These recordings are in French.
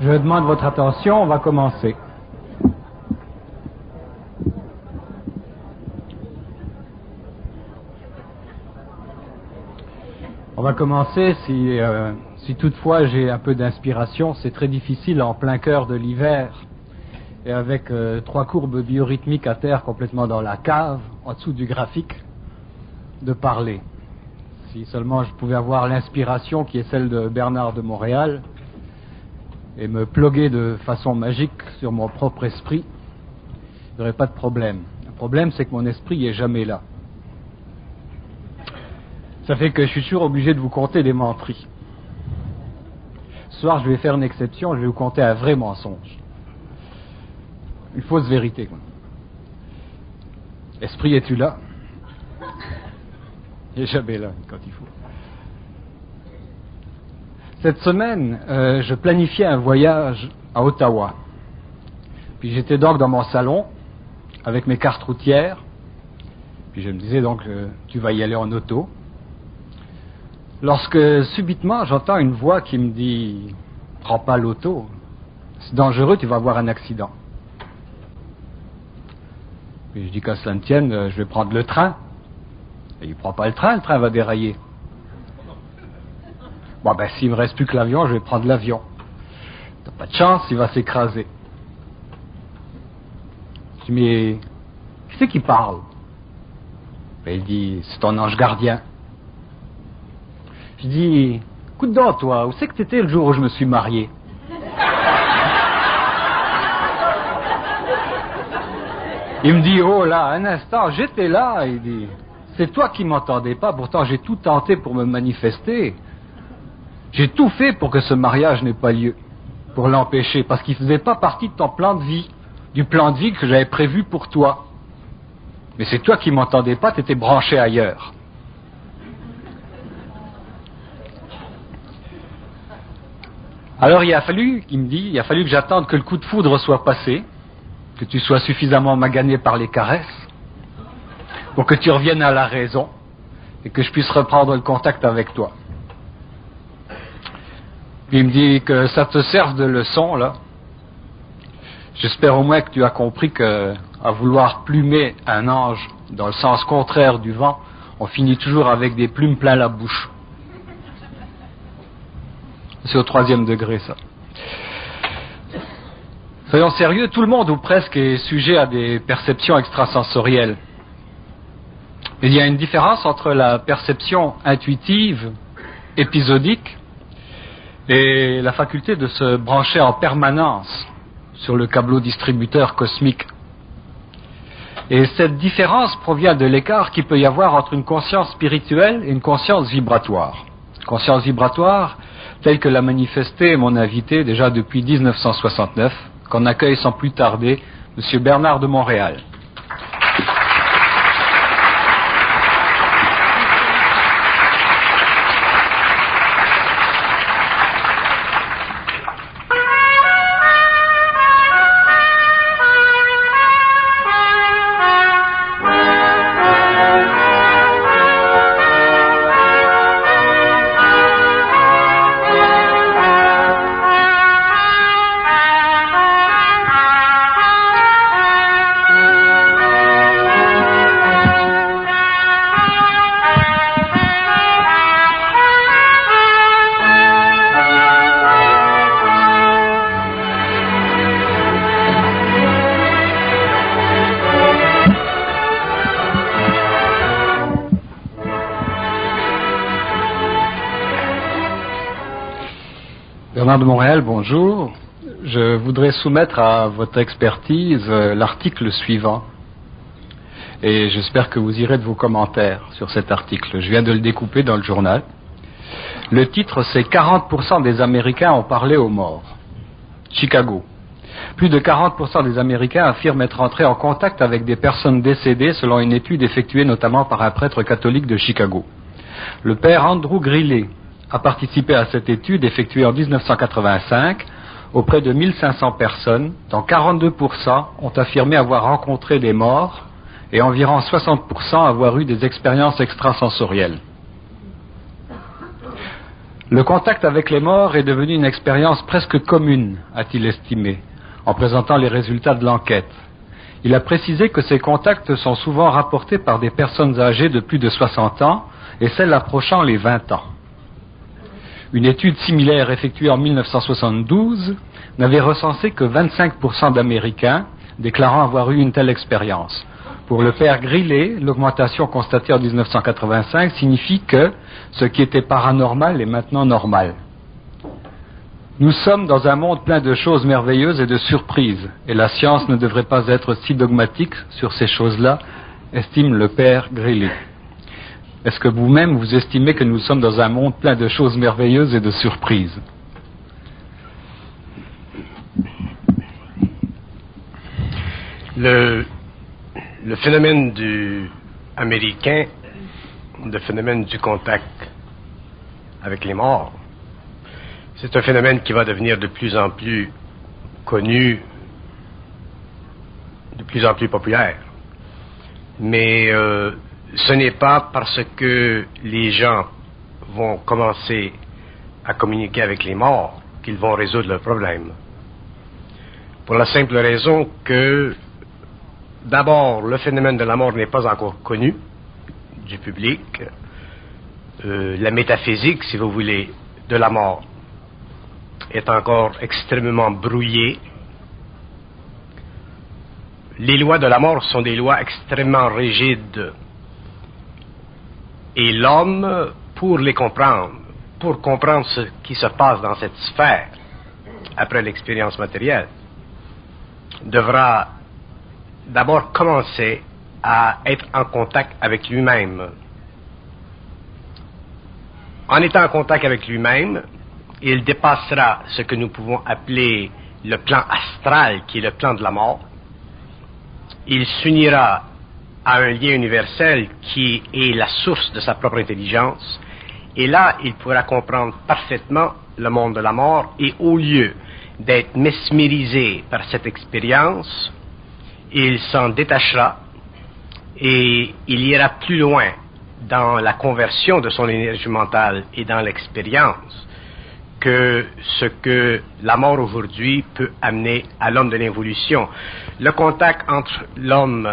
Je demande votre attention, on va commencer. On va commencer si, euh, si toutefois j'ai un peu d'inspiration. C'est très difficile en plein cœur de l'hiver et avec euh, trois courbes biorhythmiques à terre complètement dans la cave, en dessous du graphique, de parler. Si seulement je pouvais avoir l'inspiration qui est celle de Bernard de Montréal et me ploguer de façon magique sur mon propre esprit, il n'y aurait pas de problème. Le problème, c'est que mon esprit n'est jamais là. Ça fait que je suis toujours obligé de vous conter des menteries. Ce soir, je vais faire une exception, je vais vous conter un vrai mensonge. Une fausse vérité. Esprit, es-tu là? Il n'est jamais là quand il faut. Cette semaine, euh, je planifiais un voyage à Ottawa. Puis j'étais donc dans mon salon avec mes cartes routières. Puis je me disais donc, euh, tu vas y aller en auto. Lorsque subitement j'entends une voix qui me dit Prends pas l'auto, c'est dangereux, tu vas avoir un accident. Puis je dis qu'à cela ne tienne, euh, je vais prendre le train. Et il prend pas le train, le train va dérailler. Bon ben s'il me reste plus que l'avion, je vais prendre l'avion. T'as pas de chance, il va s'écraser. Je dis mais qui c'est qui parle? Ben, Il dit c'est ton ange gardien. Je dis, écoute donc, toi, où c'est que t'étais le jour où je me suis marié? Il me dit, oh là, un instant, j'étais là. Il dit, c'est toi qui m'entendais pas, pourtant j'ai tout tenté pour me manifester. J'ai tout fait pour que ce mariage n'ait pas lieu, pour l'empêcher, parce qu'il faisait pas partie de ton plan de vie, du plan de vie que j'avais prévu pour toi. Mais c'est toi qui m'entendais pas, t'étais branché ailleurs. Alors il a fallu, il me dit, il a fallu que j'attende que le coup de foudre soit passé, que tu sois suffisamment magané par les caresses, pour que tu reviennes à la raison et que je puisse reprendre le contact avec toi. Il me dit que ça te serve de leçon, là. J'espère au moins que tu as compris que, à vouloir plumer un ange dans le sens contraire du vent, on finit toujours avec des plumes plein la bouche. C'est au troisième degré, ça. Soyons sérieux, tout le monde ou presque est sujet à des perceptions extrasensorielles. Il y a une différence entre la perception intuitive, épisodique, et la faculté de se brancher en permanence sur le câbleau distributeur cosmique. Et cette différence provient de l'écart qu'il peut y avoir entre une conscience spirituelle et une conscience vibratoire. Conscience vibratoire, tel que l'a manifesté mon invité déjà depuis 1969, qu'on accueille sans plus tarder M. Bernard de Montréal. Voudrais soumettre à votre expertise euh, l'article suivant. Et j'espère que vous irez de vos commentaires sur cet article. Je viens de le découper dans le journal. Le titre, c'est 40% des Américains ont parlé aux morts. Chicago. Plus de 40% des Américains affirment être entrés en contact avec des personnes décédées selon une étude effectuée notamment par un prêtre catholique de Chicago. Le père Andrew Grillet, a participé à cette étude effectuée en 1985 auprès de 1500 personnes, dont 42% ont affirmé avoir rencontré des morts et environ 60% avoir eu des expériences extrasensorielles. Le contact avec les morts est devenu une expérience presque commune, a-t-il estimé, en présentant les résultats de l'enquête. Il a précisé que ces contacts sont souvent rapportés par des personnes âgées de plus de 60 ans et celles approchant les 20 ans. Une étude similaire effectuée en 1972 n'avait recensé que 25% d'Américains déclarant avoir eu une telle expérience. Pour le père Grillet, l'augmentation constatée en 1985 signifie que ce qui était paranormal est maintenant normal. Nous sommes dans un monde plein de choses merveilleuses et de surprises, et la science ne devrait pas être si dogmatique sur ces choses-là, estime le père Grillet. Est-ce que vous-même vous estimez que nous sommes dans un monde plein de choses merveilleuses et de surprises le, le, phénomène du américain, le phénomène du contact avec les morts, c'est un phénomène qui va devenir de plus en plus connu, de plus en plus populaire. Mais euh, ce n'est pas parce que les gens vont commencer à communiquer avec les morts qu'ils vont résoudre leurs problèmes. Pour la simple raison que, d'abord, le phénomène de la mort n'est pas encore connu du public. Euh, la métaphysique, si vous voulez, de la mort est encore extrêmement brouillée les lois de la mort sont des lois extrêmement rigides. Et l'homme, pour les comprendre, pour comprendre ce qui se passe dans cette sphère, après l'expérience matérielle, devra d'abord commencer à être en contact avec lui-même. En étant en contact avec lui-même, il dépassera ce que nous pouvons appeler le plan astral, qui est le plan de la mort, il s'unira à un lien universel qui est la source de sa propre intelligence, et là, il pourra comprendre parfaitement le monde de la mort, et au lieu d'être mesmérisé par cette expérience, il s'en détachera et il ira plus loin dans la conversion de son énergie mentale et dans l'expérience que ce que la mort aujourd'hui peut amener à l'homme de l'évolution. Le contact entre l'homme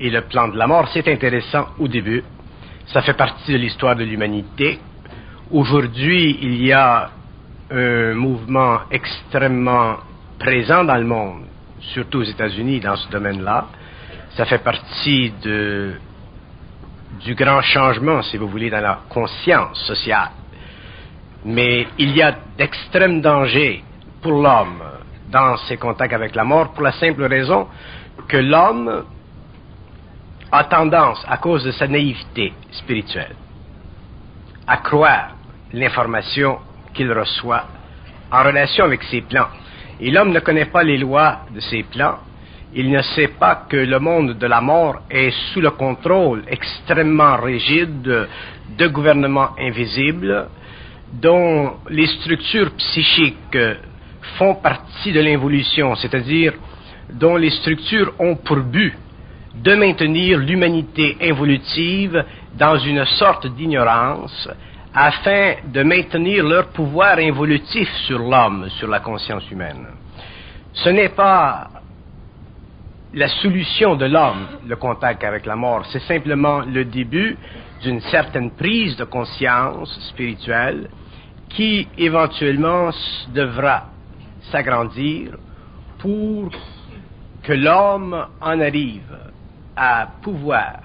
et le plan de la mort, c'est intéressant au début. Ça fait partie de l'histoire de l'humanité. Aujourd'hui, il y a un mouvement extrêmement présent dans le monde, surtout aux États-Unis dans ce domaine-là. Ça fait partie du grand changement, si vous voulez, dans la conscience sociale. Mais il y a d'extrêmes dangers pour l'homme dans ses contacts avec la mort pour la simple raison que l'homme a tendance, à cause de sa naïveté spirituelle, à croire l'information qu'il reçoit en relation avec ses plans. Et l'homme ne connaît pas les lois de ses plans. Il ne sait pas que le monde de la mort est sous le contrôle extrêmement rigide de gouvernements invisibles dont les structures psychiques font partie de l'involution, c'est-à-dire dont les structures ont pour but de maintenir l'humanité involutive dans une sorte d'ignorance afin de maintenir leur pouvoir involutif sur l'homme, sur la conscience humaine. Ce n'est pas la solution de l'homme, le contact avec la mort, c'est simplement le début d'une certaine prise de conscience spirituelle qui éventuellement devra s'agrandir pour que l'homme en arrive à pouvoir,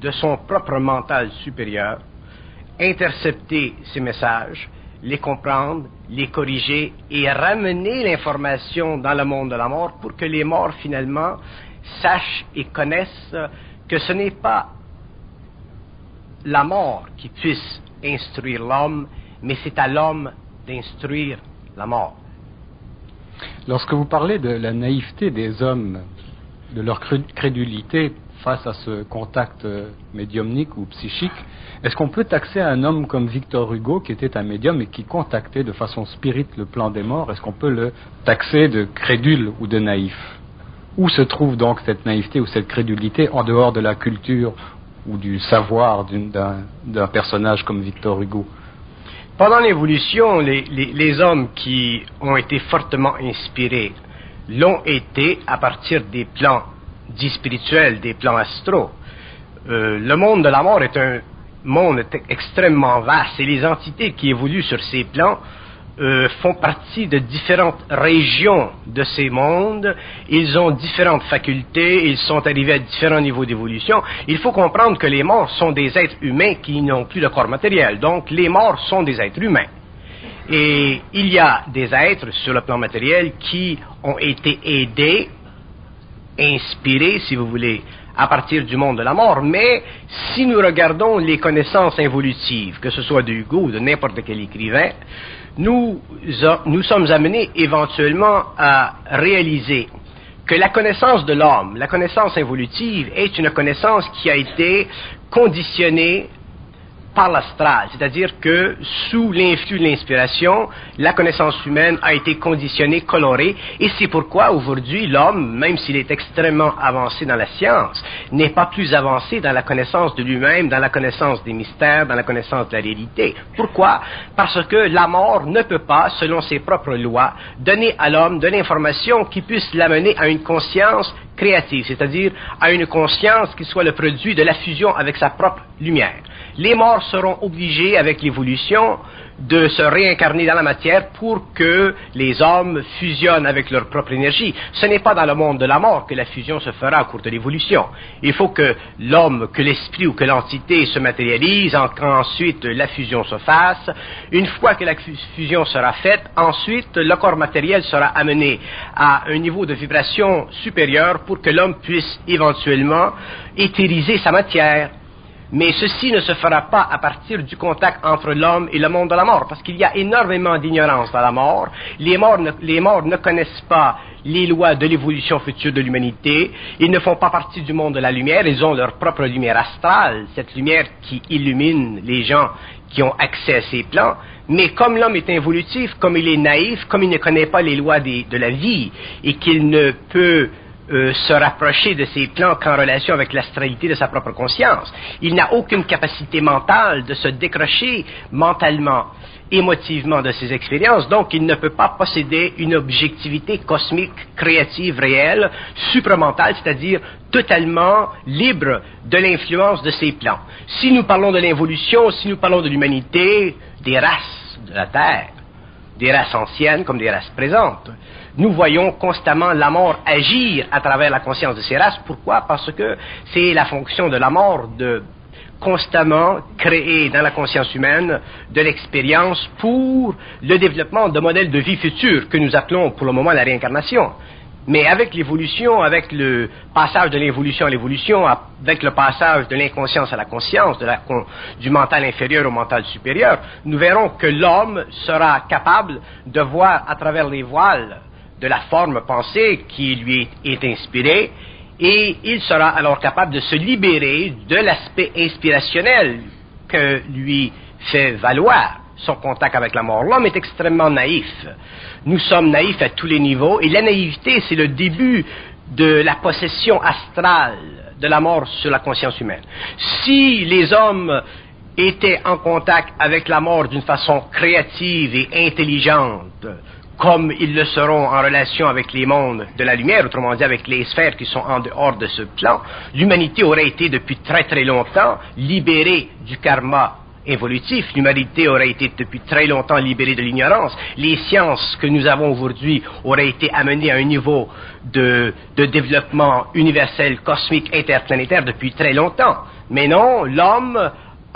de son propre mental supérieur, intercepter ces messages, les comprendre, les corriger et ramener l'information dans le monde de la mort pour que les morts finalement sachent et connaissent que ce n'est pas la mort qui puisse instruire l'homme, mais c'est à l'homme d'instruire la mort. Lorsque vous parlez de la naïveté des hommes, de leur crédulité face à ce contact euh, médiumnique ou psychique, est-ce qu'on peut taxer un homme comme Victor Hugo, qui était un médium et qui contactait de façon spirite le plan des morts, est-ce qu'on peut le taxer de crédule ou de naïf? Où se trouve donc cette naïveté ou cette crédulité en dehors de la culture ou du savoir d'un personnage comme Victor Hugo? Pendant l'évolution, les, les, hommes qui ont été fortement inspirés l'ont été à partir des plans dits spirituels, des plans astraux. Euh, le monde de la mort est un monde extrêmement vaste et les entités qui évoluent sur ces plans euh, font partie de différentes régions de ces mondes, ils ont différentes facultés, ils sont arrivés à différents niveaux d'évolution. Il faut comprendre que les morts sont des êtres humains qui n'ont plus de corps matériel, donc les morts sont des êtres humains. Et il y a des êtres sur le plan matériel qui ont été aidés, inspirés, si vous voulez, à partir du monde de la mort, mais si nous regardons les connaissances involutives, que ce soit de Hugo ou de n'importe quel écrivain, nous, nous sommes amenés éventuellement à réaliser que la connaissance de l'homme, la connaissance évolutive, est une connaissance qui a été conditionnée par l'astral, c'est-à-dire que sous l'influx de l'inspiration, la connaissance humaine a été conditionnée, colorée, et c'est pourquoi aujourd'hui l'homme, même s'il est extrêmement avancé dans la science, n'est pas plus avancé dans la connaissance de lui-même, dans la connaissance des mystères, dans la connaissance de la réalité. Pourquoi? Parce que la mort ne peut pas, selon ses propres lois, donner à l'homme de l'information qui puisse l'amener à une conscience créative, c'est-à-dire à une conscience qui soit le produit de la fusion avec sa propre lumière les morts seront obligés, avec l'évolution, de se réincarner dans la matière pour que les hommes fusionnent avec leur propre énergie. Ce n'est pas dans le monde de la mort que la fusion se fera au cours de l'évolution. Il faut que l'homme, que l'esprit ou que l'entité se matérialise, qu'ensuite la fusion se fasse. Une fois que la fusion sera faite, ensuite le corps matériel sera amené à un niveau de vibration supérieur pour que l'homme puisse éventuellement éthériser sa matière mais ceci ne se fera pas à partir du contact entre l'homme et le monde de la mort, parce qu'il y a énormément d'ignorance dans la mort. Les morts, ne, les morts ne connaissent pas les lois de l'évolution future de l'humanité. Ils ne font pas partie du monde de la lumière. Ils ont leur propre lumière astrale, cette lumière qui illumine les gens qui ont accès à ces plans. Mais comme l'homme est involutif, comme il est naïf, comme il ne connaît pas les lois de la vie et qu'il ne peut euh, se rapprocher de ces plans qu'en relation avec l'astralité de sa propre conscience. Il n'a aucune capacité mentale de se décrocher mentalement, émotivement de ses expériences, donc il ne peut pas posséder une objectivité cosmique, créative, réelle, supramentale, c'est-à-dire totalement libre de l'influence de ces plans. Si nous parlons de l'évolution, si nous parlons de l'humanité, des races de la Terre, des races anciennes comme des races présentes, nous voyons constamment la mort agir à travers la conscience de ces races. Pourquoi? Parce que c'est la fonction de la mort de constamment créer dans la conscience humaine de l'expérience pour le développement de modèles de vie futurs que nous appelons pour le moment la réincarnation. Mais avec l'évolution, avec le passage de l'évolution à l'évolution, avec le passage de l'inconscience à la conscience, du mental inférieur au mental supérieur, nous verrons que l'homme sera capable de voir à travers les voiles de la forme pensée qui lui est, inspirée, et il sera alors capable de se libérer de l'aspect inspirationnel que lui fait valoir son contact avec la mort. L'homme est extrêmement naïf. Nous sommes naïfs à tous les niveaux, et la naïveté, c'est le début de la possession astrale de la mort sur la conscience humaine. Si les hommes étaient en contact avec la mort d'une façon créative et intelligente, comme ils le seront en relation avec les mondes de la lumière, autrement dit avec les sphères qui sont en dehors de ce plan, l'humanité aurait été depuis très très longtemps libérée du karma évolutif, l'humanité aurait été depuis très longtemps libérée de l'ignorance, les sciences que nous avons aujourd'hui auraient été amenées à un niveau de, développement universel, cosmique, interplanétaire depuis très longtemps. Mais non, l'homme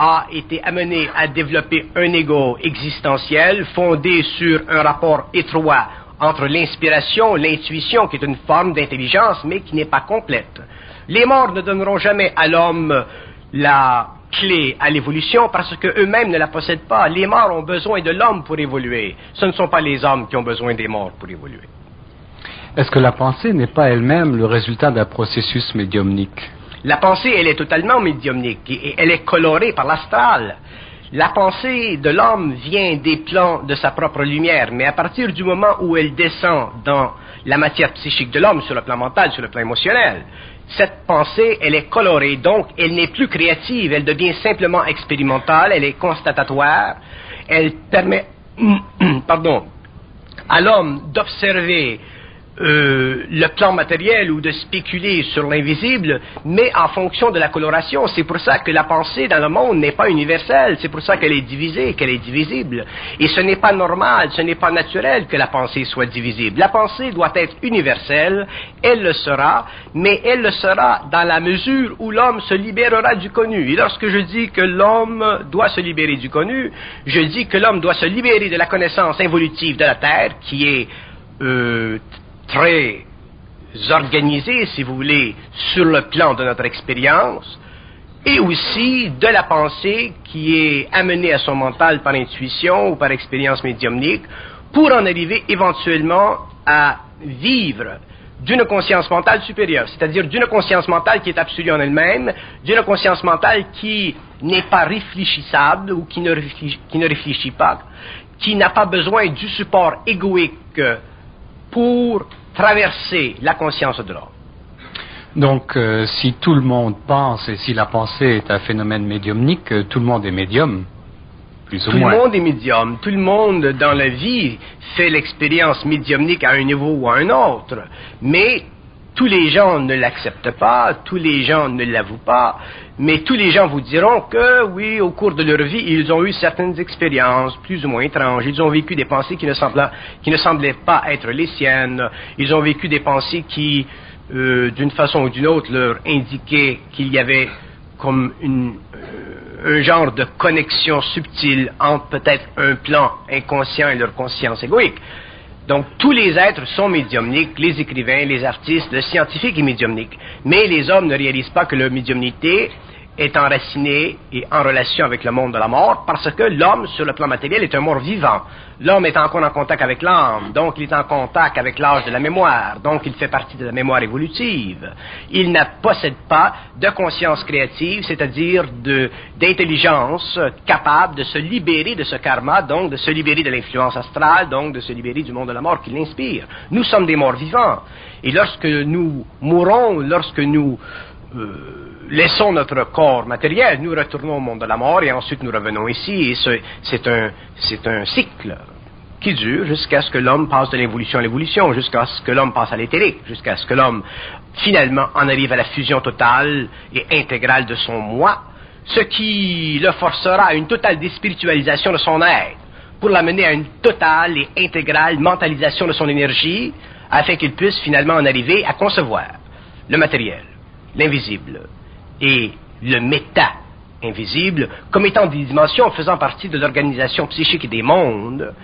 a été amené à développer un ego existentiel fondé sur un rapport étroit entre l'inspiration, l'intuition, qui est une forme d'intelligence, mais qui n'est pas complète. Les morts ne donneront jamais à l'homme la clé à l'évolution parce qu'eux-mêmes ne la possèdent pas. Les morts ont besoin de l'homme pour évoluer. Ce ne sont pas les hommes qui ont besoin des morts pour évoluer. Est-ce que la pensée n'est pas elle-même le résultat d'un processus médiumnique? La pensée, elle est totalement médiumnique et elle est colorée par l'astral. La pensée de l'homme vient des plans de sa propre lumière, mais à partir du moment où elle descend dans la matière psychique de l'homme, sur le plan mental, sur le plan émotionnel, cette pensée, elle est colorée, donc elle n'est plus créative, elle devient simplement expérimentale, elle est constatatoire, elle permet, pardon, à l'homme d'observer euh, le plan matériel ou de spéculer sur l'invisible, mais en fonction de la coloration. C'est pour ça que la pensée dans le monde n'est pas universelle, c'est pour ça qu'elle est divisée, qu'elle est divisible. Et ce n'est pas normal, ce n'est pas naturel que la pensée soit divisible. La pensée doit être universelle, elle le sera, mais elle le sera dans la mesure où l'homme se libérera du connu. Et lorsque je dis que l'homme doit se libérer du connu, je dis que l'homme doit se libérer de la connaissance involutive de la Terre, qui est euh, très organisé, si vous voulez, sur le plan de notre expérience, et aussi de la pensée qui est amenée à son mental par intuition ou par expérience médiumnique, pour en arriver éventuellement à vivre d'une conscience mentale supérieure, c'est-à-dire d'une conscience mentale qui est absolue en elle-même, d'une conscience mentale qui n'est pas réfléchissable ou qui ne réfléchit pas, qui n'a pas besoin du support égoïque pour traverser la conscience de l'homme. Donc, euh, si tout le monde pense et si la pensée est un phénomène médiumnique, euh, tout le monde est médium, plus ou tout moins. le monde est médium. Tout le monde dans la vie fait l'expérience médiumnique à un niveau ou à un autre. Mais tous les gens ne l'acceptent pas, tous les gens ne l'avouent pas, mais tous les gens vous diront que oui, au cours de leur vie, ils ont eu certaines expériences plus ou moins étranges. Ils ont vécu des pensées qui ne semblaient, pas être les siennes. Ils ont vécu des pensées qui, euh, d'une façon ou d'une autre, leur indiquaient qu'il y avait comme une, euh, un genre de connexion subtile entre peut-être un plan inconscient et leur conscience égoïque. Donc, tous les êtres sont médiumniques, les écrivains, les artistes, le scientifique est médiumnique. Mais les hommes ne réalisent pas que leur médiumnité est enraciné et en relation avec le monde de la mort parce que l'homme, sur le plan matériel, est un mort vivant. L'homme est encore en contact avec l'âme, donc il est en contact avec l'âge de la mémoire, donc il fait partie de la mémoire évolutive. Il ne possède pas de conscience créative, c'est-à-dire d'intelligence capable de se libérer de ce karma, donc de se libérer de l'influence astrale, donc de se libérer du monde de la mort qui l'inspire. Nous sommes des morts vivants. Et lorsque nous mourons, lorsque nous euh, laissons notre corps matériel, nous retournons au monde de la mort et ensuite nous revenons ici. Et c'est un, cycle qui dure jusqu'à ce que l'homme passe de l'évolution à l'évolution, jusqu'à ce que l'homme passe à l'éthérique, jusqu'à ce que l'homme finalement en arrive à la fusion totale et intégrale de son moi, ce qui le forcera à une totale déspiritualisation de son être, pour l'amener à une totale et intégrale mentalisation de son énergie, afin qu'il puisse finalement en arriver à concevoir le matériel, l'invisible, et le méta invisible comme étant des dimensions faisant partie de l'organisation psychique des mondes,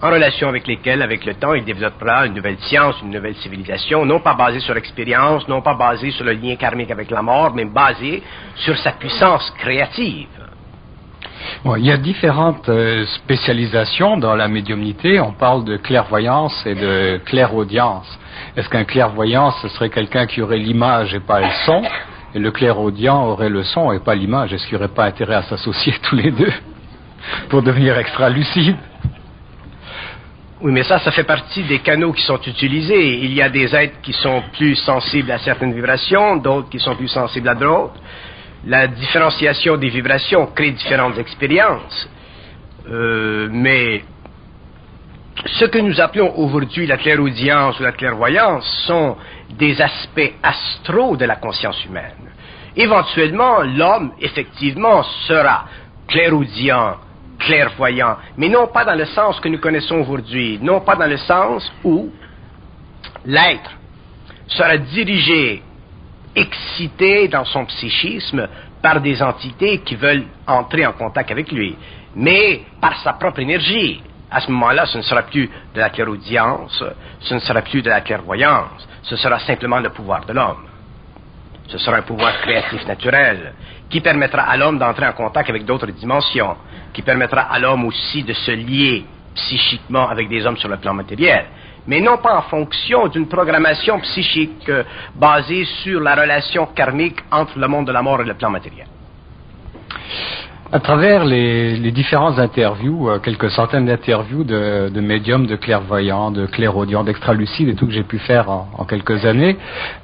en relation avec lesquelles, avec le temps, il développera une nouvelle science, une nouvelle civilisation, non pas basée sur l'expérience, non pas basée sur le lien karmique avec la mort, mais basée sur sa puissance créative. il y a différentes euh, spécialisations dans la médiumnité. On parle de clairvoyance et de clairaudience. Est-ce qu'un clairvoyant, ce serait quelqu'un qui aurait l'image et pas le son? Et le clairaudient aurait le son et pas l'image. Est-ce qu'il n'y aurait pas intérêt à s'associer tous les deux pour devenir extra lucide? Oui, mais ça, ça fait partie des canaux qui sont utilisés. Il y a des êtres qui sont plus sensibles à certaines vibrations, d'autres qui sont plus sensibles à d'autres. La différenciation des vibrations crée différentes expériences. Euh, mais ce que nous appelons aujourd'hui la clairaudience ou la clairvoyance sont des aspects astraux de la conscience humaine. Éventuellement, l'homme, effectivement, sera clairaudient, clairvoyant, mais non pas dans le sens que nous connaissons aujourd'hui, non pas dans le sens où l'être sera dirigé, excité dans son psychisme par des entités qui veulent entrer en contact avec lui, mais par sa propre énergie. À ce moment-là, ce ne sera plus de la clairaudience, ce ne sera plus de la clairvoyance, ce sera simplement le pouvoir de l'homme. Ce sera un pouvoir créatif naturel qui permettra à l'homme d'entrer en contact avec d'autres dimensions, qui permettra à l'homme aussi de se lier psychiquement avec des hommes sur le plan matériel, mais non pas en fonction d'une programmation psychique euh, basée sur la relation karmique entre le monde de la mort et le plan matériel. À travers les, les différentes interviews, euh, quelques centaines d'interviews de, de, médiums, de clairvoyants, de clairaudients, d'extralucides et tout que j'ai pu faire en, en quelques années,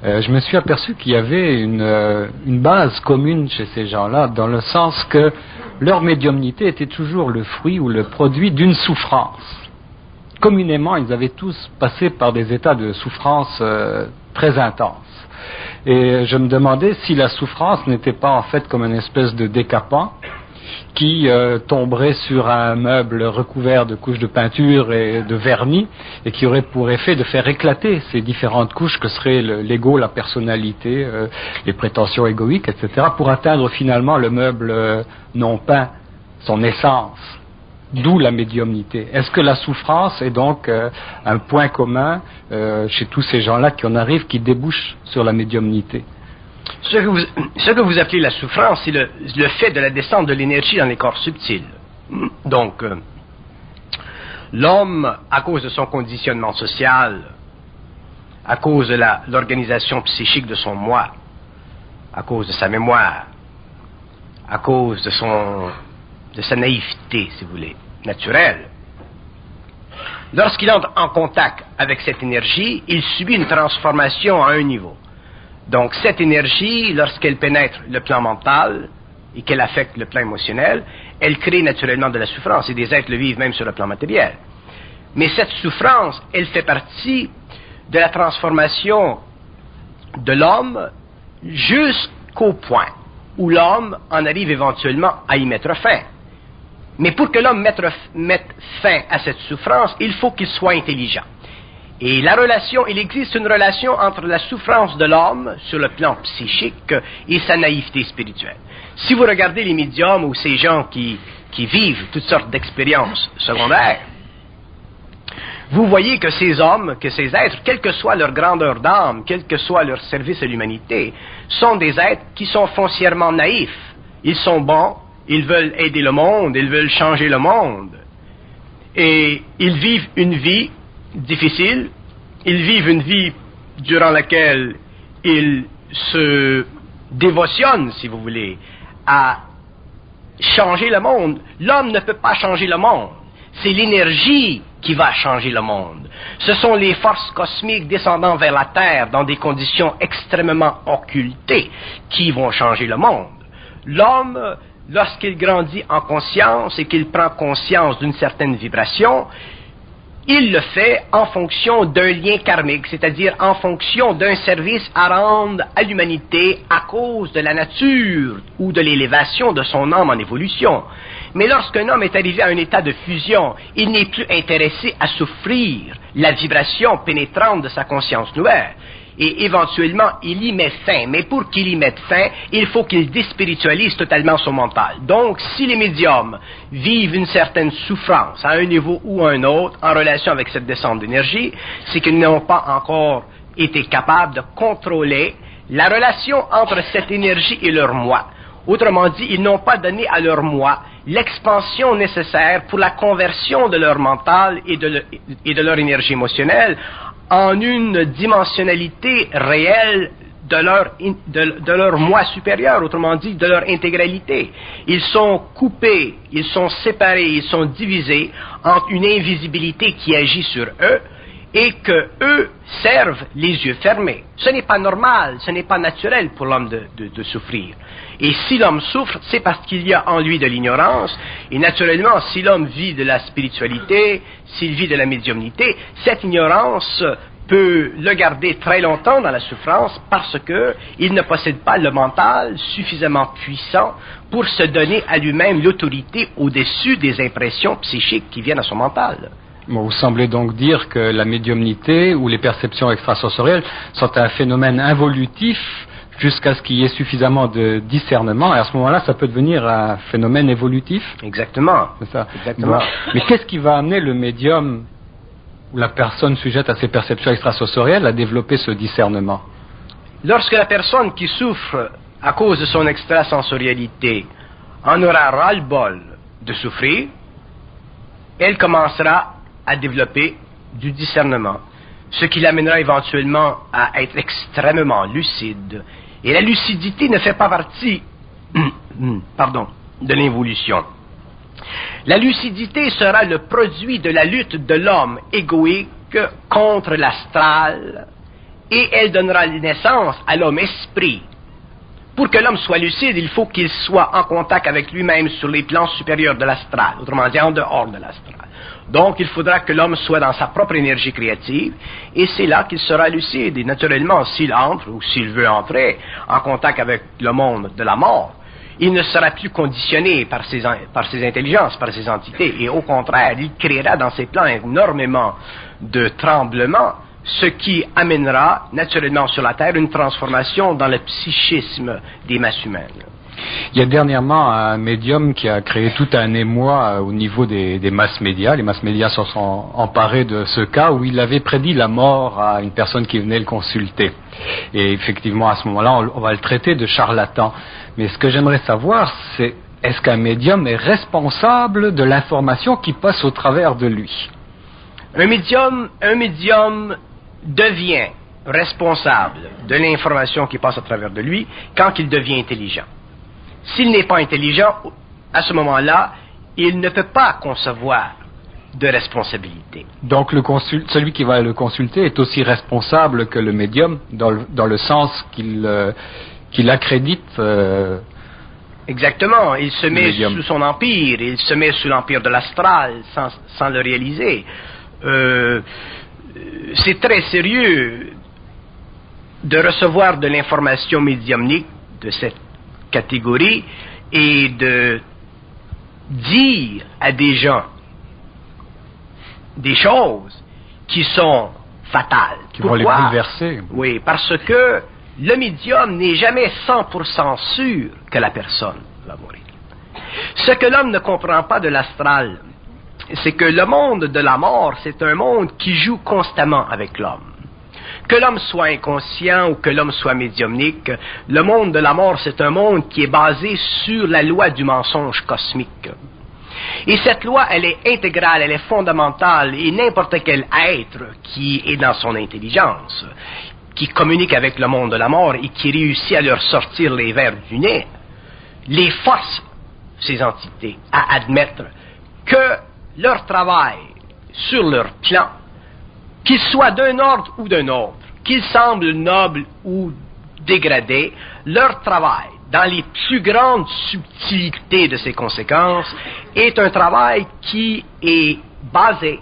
euh, je me suis aperçu qu'il y avait une, euh, une base commune chez ces gens-là, dans le sens que leur médiumnité était toujours le fruit ou le produit d'une souffrance. Communément, ils avaient tous passé par des états de souffrance très intenses. Et je me demandais si la souffrance n'était pas en fait comme une espèce de décapant qui euh, tomberait sur un meuble recouvert de couches de peinture et de vernis et qui aurait pour effet de faire éclater ces différentes couches que seraient l'ego, la personnalité, euh, les prétentions égoïques, etc., pour atteindre finalement le meuble euh, non peint, son essence. D'où la médiumnité. Est-ce que la souffrance est donc un point commun chez tous ces gens-là qui en arrivent, qui débouchent sur la médiumnité? Ce que, vous, appelez la souffrance, c'est le, le, fait de la descente de l'énergie dans les corps subtils. Donc, euh, l'homme, à cause de son conditionnement social, à cause de l'organisation psychique de son moi, à cause de sa mémoire, à cause de, son, de sa naïveté, si vous voulez, naturelle, lorsqu'il entre en contact avec cette énergie, il subit une transformation à un niveau. Donc cette énergie, lorsqu'elle pénètre le plan mental et qu'elle affecte le plan émotionnel, elle crée naturellement de la souffrance et des êtres le vivent même sur le plan matériel. Mais cette souffrance, elle fait partie de la transformation de l'homme jusqu'au point où l'homme en arrive éventuellement à y mettre fin. Mais pour que l'homme mette, fin à cette souffrance, il faut qu'il soit intelligent. Et la relation, il existe une relation entre la souffrance de l'homme sur le plan psychique et sa naïveté spirituelle. Si vous regardez les médiums ou ces gens qui, qui vivent toutes sortes d'expériences secondaires, vous voyez que ces hommes, que ces êtres, quelle que soit leur grandeur d'âme, quel que soit leur service à l'humanité, sont des êtres qui sont foncièrement naïfs. Ils sont bons, ils veulent aider le monde, ils veulent changer le monde. Et ils vivent une vie difficile. Ils vivent une vie durant laquelle ils se dévotionnent, si vous voulez, à changer le monde. L'homme ne peut pas changer le monde. C'est l'énergie qui va changer le monde. Ce sont les forces cosmiques descendant vers la Terre dans des conditions extrêmement occultées qui vont changer le monde. L'homme, lorsqu'il grandit en conscience et qu'il prend conscience d'une certaine vibration, il le fait en fonction d'un lien karmique, c'est-à-dire en fonction d'un service à rendre à l'humanité à cause de la nature ou de l'élévation de son âme en évolution. Mais lorsqu'un homme est arrivé à un état de fusion, il n'est plus intéressé à souffrir la vibration pénétrante de sa conscience nouvelle et éventuellement il y met fin. Mais pour qu'il y mette fin, il faut qu'il déspiritualise totalement son mental. Donc, si les médiums vivent une certaine souffrance à un niveau ou à un autre en relation avec cette descente d'énergie, c'est qu'ils n'ont pas encore été capables de contrôler la relation entre cette énergie et leur moi. Autrement dit, ils n'ont pas donné à leur moi l'expansion nécessaire pour la conversion de leur mental et de, le, et de leur énergie émotionnelle en une dimensionnalité réelle de leur, de, leur moi supérieur, autrement dit, de leur intégralité. Ils sont coupés, ils sont séparés, ils sont divisés entre une invisibilité qui agit sur eux et que eux servent les yeux fermés. Ce n'est pas normal, ce n'est pas naturel pour l'homme de, de, de, souffrir. Et si l'homme souffre, c'est parce qu'il y a en lui de l'ignorance. Et naturellement, si l'homme vit de la spiritualité, s'il vit de la médiumnité, cette ignorance peut le garder très longtemps dans la souffrance parce qu'il ne possède pas le mental suffisamment puissant pour se donner à lui-même l'autorité au-dessus des impressions psychiques qui viennent à son mental. Vous semblez donc dire que la médiumnité ou les perceptions extrasensorielles sont un phénomène involutif jusqu'à ce qu'il y ait suffisamment de discernement, et à ce moment-là, ça peut devenir un phénomène évolutif. Exactement. C'est ça. Exactement. Mais qu'est-ce qui va amener le médium ou la personne sujette à ces perceptions extrasensorielles à développer ce discernement? Lorsque la personne qui souffre à cause de son extrasensorialité en aura ras-le-bol de souffrir, elle commencera à développer du discernement, ce qui l'amènera éventuellement à être extrêmement lucide. Et la lucidité ne fait pas partie, pardon, de l'évolution. La lucidité sera le produit de la lutte de l'homme égoïque contre l'astral et elle donnera naissance à l'homme esprit. Pour que l'homme soit lucide, il faut qu'il soit en contact avec lui-même sur les plans supérieurs de l'astral, autrement dit en dehors de l'astral. Donc, il faudra que l'homme soit dans sa propre énergie créative, et c'est là qu'il sera lucide. Et naturellement, s'il entre, ou s'il veut entrer, en contact avec le monde de la mort, il ne sera plus conditionné par ses, par ses intelligences, par ses entités, et au contraire, il créera dans ses plans énormément de tremblements, ce qui amènera naturellement sur la Terre une transformation dans le psychisme des masses humaines. Il y a dernièrement un médium qui a créé tout un émoi au niveau des, masses médias. Les masses médias se sont emparés de ce cas où il avait prédit la mort à une personne qui venait le consulter. Et effectivement, à ce moment-là, on, va le traiter de charlatan. Mais ce que j'aimerais savoir, c'est est-ce qu'un médium est responsable de l'information qui passe au travers de lui? Un médium, un médium devient responsable de l'information qui passe au travers de lui quand il devient intelligent. S'il n'est pas intelligent, à ce moment-là, il ne peut pas concevoir de responsabilité. Donc le celui qui va le consulter est aussi responsable que le médium dans le, sens qu'il euh, accrédite. Euh, Exactement, il se met sous son empire, il se met sous l'empire de l'astral sans, le réaliser. Euh, c'est très sérieux de recevoir de l'information médiumnique de cette et de dire à des gens des choses qui sont fatales. Qui vont les bouleverser. Oui, parce que le médium n'est jamais 100% sûr que la personne va mourir. Ce que l'homme ne comprend pas de l'astral, c'est que le monde de la mort, c'est un monde qui joue constamment avec l'homme. Que l'homme soit inconscient ou que l'homme soit médiumnique, le monde de la mort, c'est un monde qui est basé sur la loi du mensonge cosmique. Et cette loi, elle est intégrale, elle est fondamentale, et n'importe quel être qui est dans son intelligence, qui communique avec le monde de la mort et qui réussit à leur sortir les vers du nez, les force, ces entités, à admettre que leur travail sur leur plan qu'il soit d'un ordre ou d'un autre, qu'ils semblent nobles ou dégradés, leur travail, dans les plus grandes subtilités de ses conséquences, est un travail qui est basé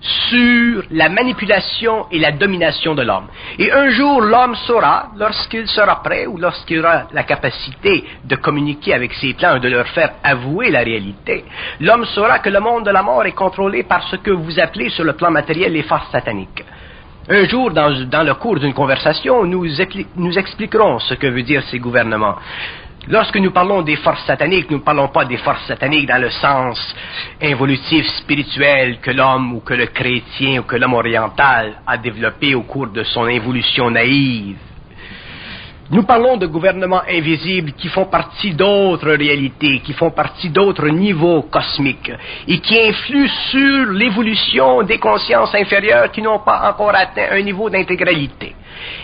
sur la manipulation et la domination de l'homme. Et un jour, l'homme saura, lorsqu'il sera prêt ou lorsqu'il aura la capacité de communiquer avec ses plans et de leur faire avouer la réalité, l'homme saura que le monde de la mort est contrôlé par ce que vous appelez sur le plan matériel les forces sataniques. Un jour, dans, le cours d'une conversation, nous, nous expliquerons ce que veut dire ces gouvernements. Lorsque nous parlons des forces sataniques, nous ne parlons pas des forces sataniques dans le sens involutif, spirituel que l'homme ou que le chrétien ou que l'homme oriental a développé au cours de son évolution naïve. Nous parlons de gouvernements invisibles qui font partie d'autres réalités, qui font partie d'autres niveaux cosmiques et qui influent sur l'évolution des consciences inférieures qui n'ont pas encore atteint un niveau d'intégralité.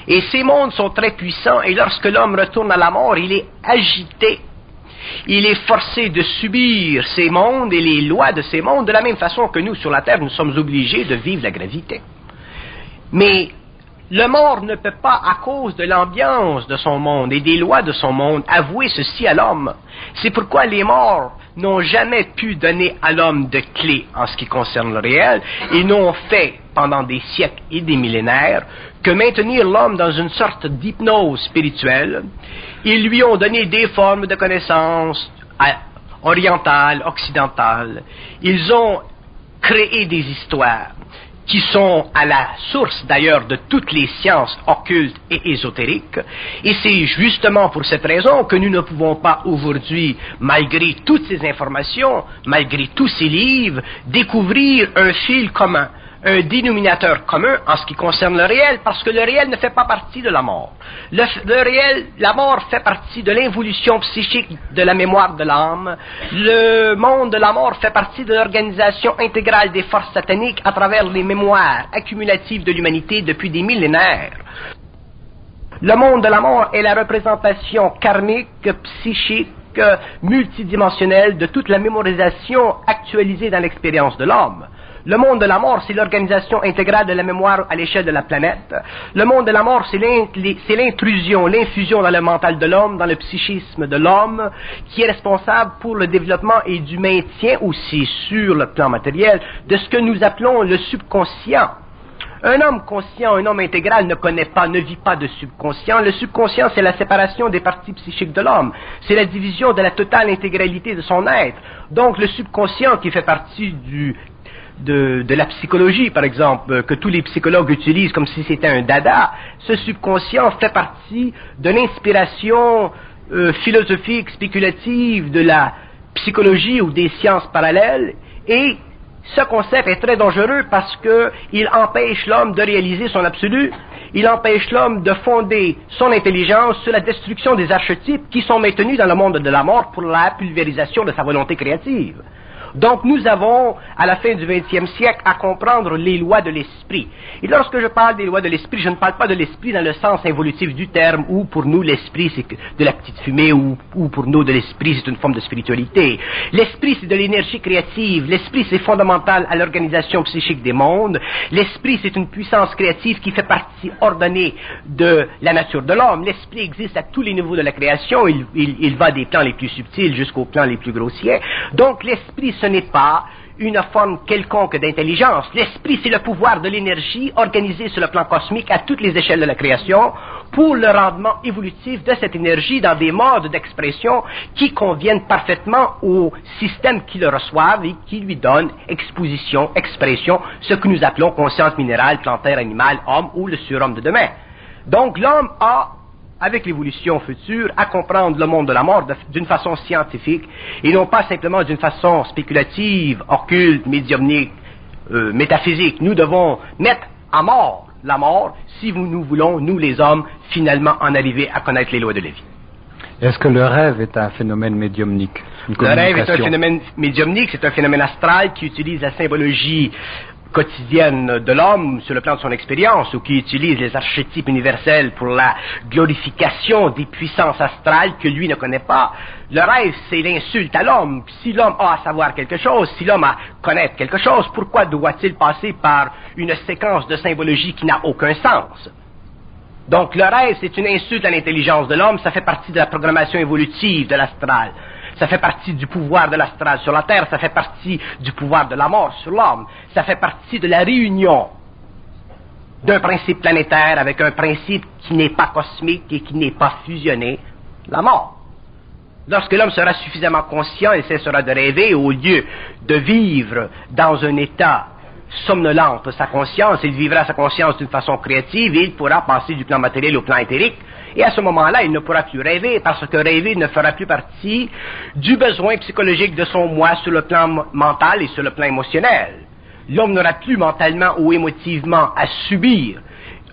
Et ces mondes sont très puissants et lorsque l'homme retourne à la mort, il est agité. Il est forcé de subir ces mondes et les lois de ces mondes de la même façon que nous sur la Terre, nous sommes obligés de vivre la gravité. Mais le mort ne peut pas, à cause de l'ambiance de son monde et des lois de son monde, avouer ceci à l'homme. C'est pourquoi les morts n'ont jamais pu donner à l'homme de clés en ce qui concerne le réel et n'ont fait pendant des siècles et des millénaires que maintenir l'homme dans une sorte d'hypnose spirituelle. Ils lui ont donné des formes de connaissances orientales, occidentales. Ils ont créé des histoires qui sont à la source d'ailleurs de toutes les sciences occultes et ésotériques. Et c'est justement pour cette raison que nous ne pouvons pas aujourd'hui, malgré toutes ces informations, malgré tous ces livres, découvrir un fil commun un dénominateur commun en ce qui concerne le réel, parce que le réel ne fait pas partie de la mort. Le, réel, la mort fait partie de l'involution psychique de la mémoire de l'âme. Le monde de la mort fait partie de l'organisation intégrale des forces sataniques à travers les mémoires accumulatives de l'humanité depuis des millénaires. Le monde de la mort est la représentation karmique, psychique, multidimensionnelle de toute la mémorisation actualisée dans l'expérience de l'homme. Le monde de la mort, c'est l'organisation intégrale de la mémoire à l'échelle de la planète. Le monde de la mort, c'est l'intrusion, l'infusion dans le mental de l'homme, dans le psychisme de l'homme, qui est responsable pour le développement et du maintien aussi sur le plan matériel de ce que nous appelons le subconscient. Un homme conscient, un homme intégral ne connaît pas, ne vit pas de subconscient. Le subconscient, c'est la séparation des parties psychiques de l'homme. C'est la division de la totale intégralité de son être. Donc, le subconscient qui fait partie du de, la psychologie, par exemple, euh, que tous les psychologues utilisent comme si c'était un dada, ce subconscient fait partie de l'inspiration euh, philosophique, spéculative de la psychologie ou des sciences parallèles, et ce concept est très dangereux parce qu'il empêche l'homme de réaliser son absolu, il empêche l'homme de fonder son intelligence sur la destruction des archétypes qui sont maintenus dans le monde de la mort pour la pulvérisation de sa volonté créative. Donc nous avons, à la fin du XXe siècle, à comprendre les lois de l'esprit. Et lorsque je parle des lois de l'esprit, je ne parle pas de l'esprit dans le sens involutif du terme, où pour nous l'esprit c'est de la petite fumée, ou, ou pour nous de l'esprit c'est une forme de spiritualité. L'esprit c'est de l'énergie créative, l'esprit c'est fondamental à l'organisation psychique des mondes, l'esprit c'est une puissance créative qui fait partie ordonnée de la nature de l'homme. L'esprit existe à tous les niveaux de la création, il, il, va des plans les plus subtils jusqu'aux plans les plus grossiers. Donc l'esprit ce n'est pas une forme quelconque d'intelligence. L'esprit, c'est le pouvoir de l'énergie organisé sur le plan cosmique à toutes les échelles de la création pour le rendement évolutif de cette énergie dans des modes d'expression qui conviennent parfaitement au système qui le reçoivent et qui lui donne exposition, expression, ce que nous appelons conscience minérale, plantaire, animale, homme ou le surhomme de demain. Donc l'homme a avec l'évolution future, à comprendre le monde de la mort d'une façon scientifique et non pas simplement d'une façon spéculative, occulte, médiumnique, euh, métaphysique. Nous devons mettre à mort la mort si nous voulons, nous les hommes, finalement en arriver à connaître les lois de la vie. Est-ce que le rêve est un phénomène médiumnique Le rêve est un phénomène médiumnique, c'est un phénomène astral qui utilise la symbologie quotidienne de l'homme sur le plan de son expérience ou qui utilise les archétypes universels pour la glorification des puissances astrales que lui ne connaît pas. Le rêve, c'est l'insulte à l'homme. Si l'homme a à savoir quelque chose, si l'homme a à connaître quelque chose, pourquoi doit-il passer par une séquence de symbologie qui n'a aucun sens? Donc le rêve, c'est une insulte à l'intelligence de l'homme, ça fait partie de la programmation évolutive de l'astral ça fait partie du pouvoir de l'astral sur la terre, ça fait partie du pouvoir de la mort sur l'homme, ça fait partie de la réunion d'un principe planétaire avec un principe qui n'est pas cosmique et qui n'est pas fusionné, la mort. Lorsque l'homme sera suffisamment conscient, il cessera de rêver au lieu de vivre dans un état somnolente sa conscience, il vivra sa conscience d'une façon créative et il pourra passer du plan matériel au plan éthérique et à ce moment-là, il ne pourra plus rêver parce que rêver ne fera plus partie du besoin psychologique de son moi sur le plan mental et sur le plan émotionnel. L'homme n'aura plus mentalement ou émotivement à subir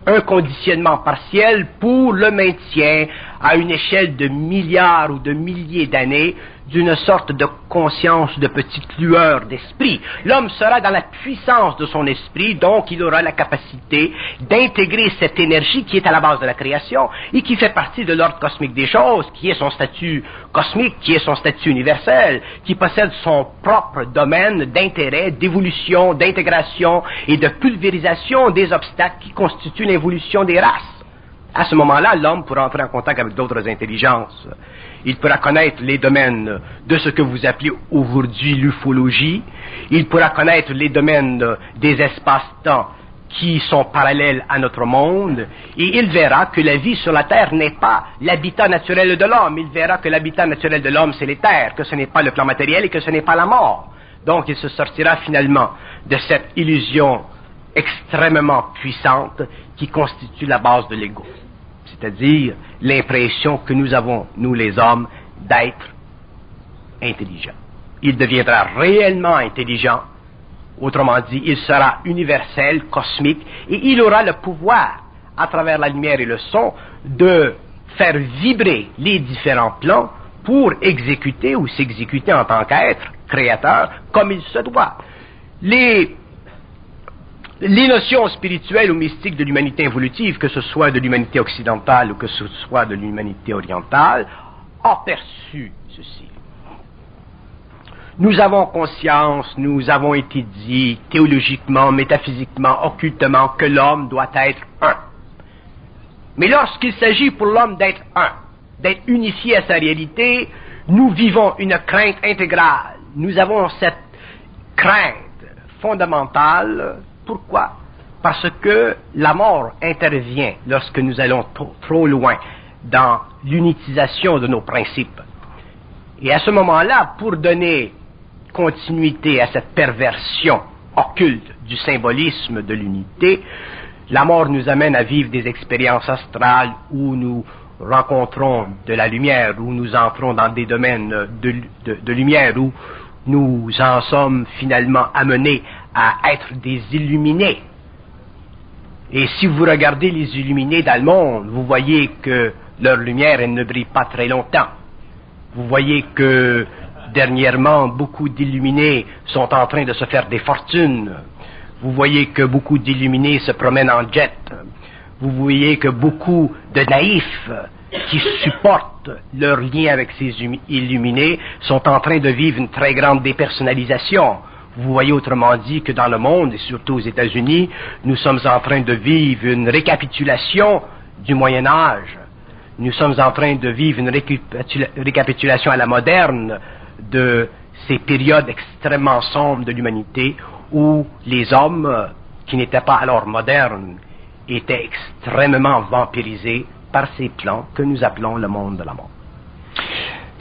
un conditionnement partiel pour le maintien à une échelle de milliards ou de milliers d'années d'une sorte de conscience de petite lueur d'esprit. L'homme sera dans la puissance de son esprit, donc il aura la capacité d'intégrer cette énergie qui est à la base de la création et qui fait partie de l'ordre cosmique des choses, qui est son statut cosmique, qui est son statut universel, qui possède son propre domaine d'intérêt, d'évolution, d'intégration et de pulvérisation des obstacles qui constituent l'évolution des races. À ce moment-là, l'homme pourra entrer en contact avec d'autres intelligences. Il pourra connaître les domaines de ce que vous appelez aujourd'hui l'ufologie. Il pourra connaître les domaines des espaces-temps qui sont parallèles à notre monde, et il verra que la vie sur la Terre n'est pas l'habitat naturel de l'homme. Il verra que l'habitat naturel de l'homme, c'est les terres, que ce n'est pas le plan matériel et que ce n'est pas la mort. Donc il se sortira finalement de cette illusion extrêmement puissante qui constitue la base de l'ego c'est-à-dire l'impression que nous avons, nous les hommes, d'être intelligents. Il deviendra réellement intelligent, autrement dit, il sera universel, cosmique, et il aura le pouvoir, à travers la lumière et le son, de faire vibrer les différents plans pour exécuter ou s'exécuter en tant qu'être créateur comme il se doit. Les les notions spirituelles ou mystiques de l'humanité évolutive, que ce soit de l'humanité occidentale ou que ce soit de l'humanité orientale, aperçu ceci. Nous avons conscience, nous avons été dit théologiquement, métaphysiquement, occultement que l'homme doit être un. Mais lorsqu'il s'agit pour l'homme d'être un, d'être unifié à sa réalité, nous vivons une crainte intégrale. Nous avons cette crainte fondamentale. Pourquoi? Parce que la mort intervient lorsque nous allons trop, loin dans l'unitisation de nos principes. Et à ce moment-là, pour donner continuité à cette perversion occulte du symbolisme de l'unité, la mort nous amène à vivre des expériences astrales où nous rencontrons de la lumière, où nous entrons dans des domaines de, lumière, où nous en sommes finalement amenés à être des illuminés. Et si vous regardez les illuminés dans le monde, vous voyez que leur lumière, ne brille pas très longtemps. Vous voyez que dernièrement, beaucoup d'illuminés sont en train de se faire des fortunes. Vous voyez que beaucoup d'illuminés se promènent en jet. Vous voyez que beaucoup de naïfs qui supportent leur lien avec ces illuminés sont en train de vivre une très grande dépersonnalisation. Vous voyez autrement dit que dans le monde, et surtout aux États-Unis, nous sommes en train de vivre une récapitulation du Moyen Âge. Nous sommes en train de vivre une récapitulation à la moderne de ces périodes extrêmement sombres de l'humanité où les hommes, qui n'étaient pas alors modernes, étaient extrêmement vampirisés par ces plans que nous appelons le monde de la mort.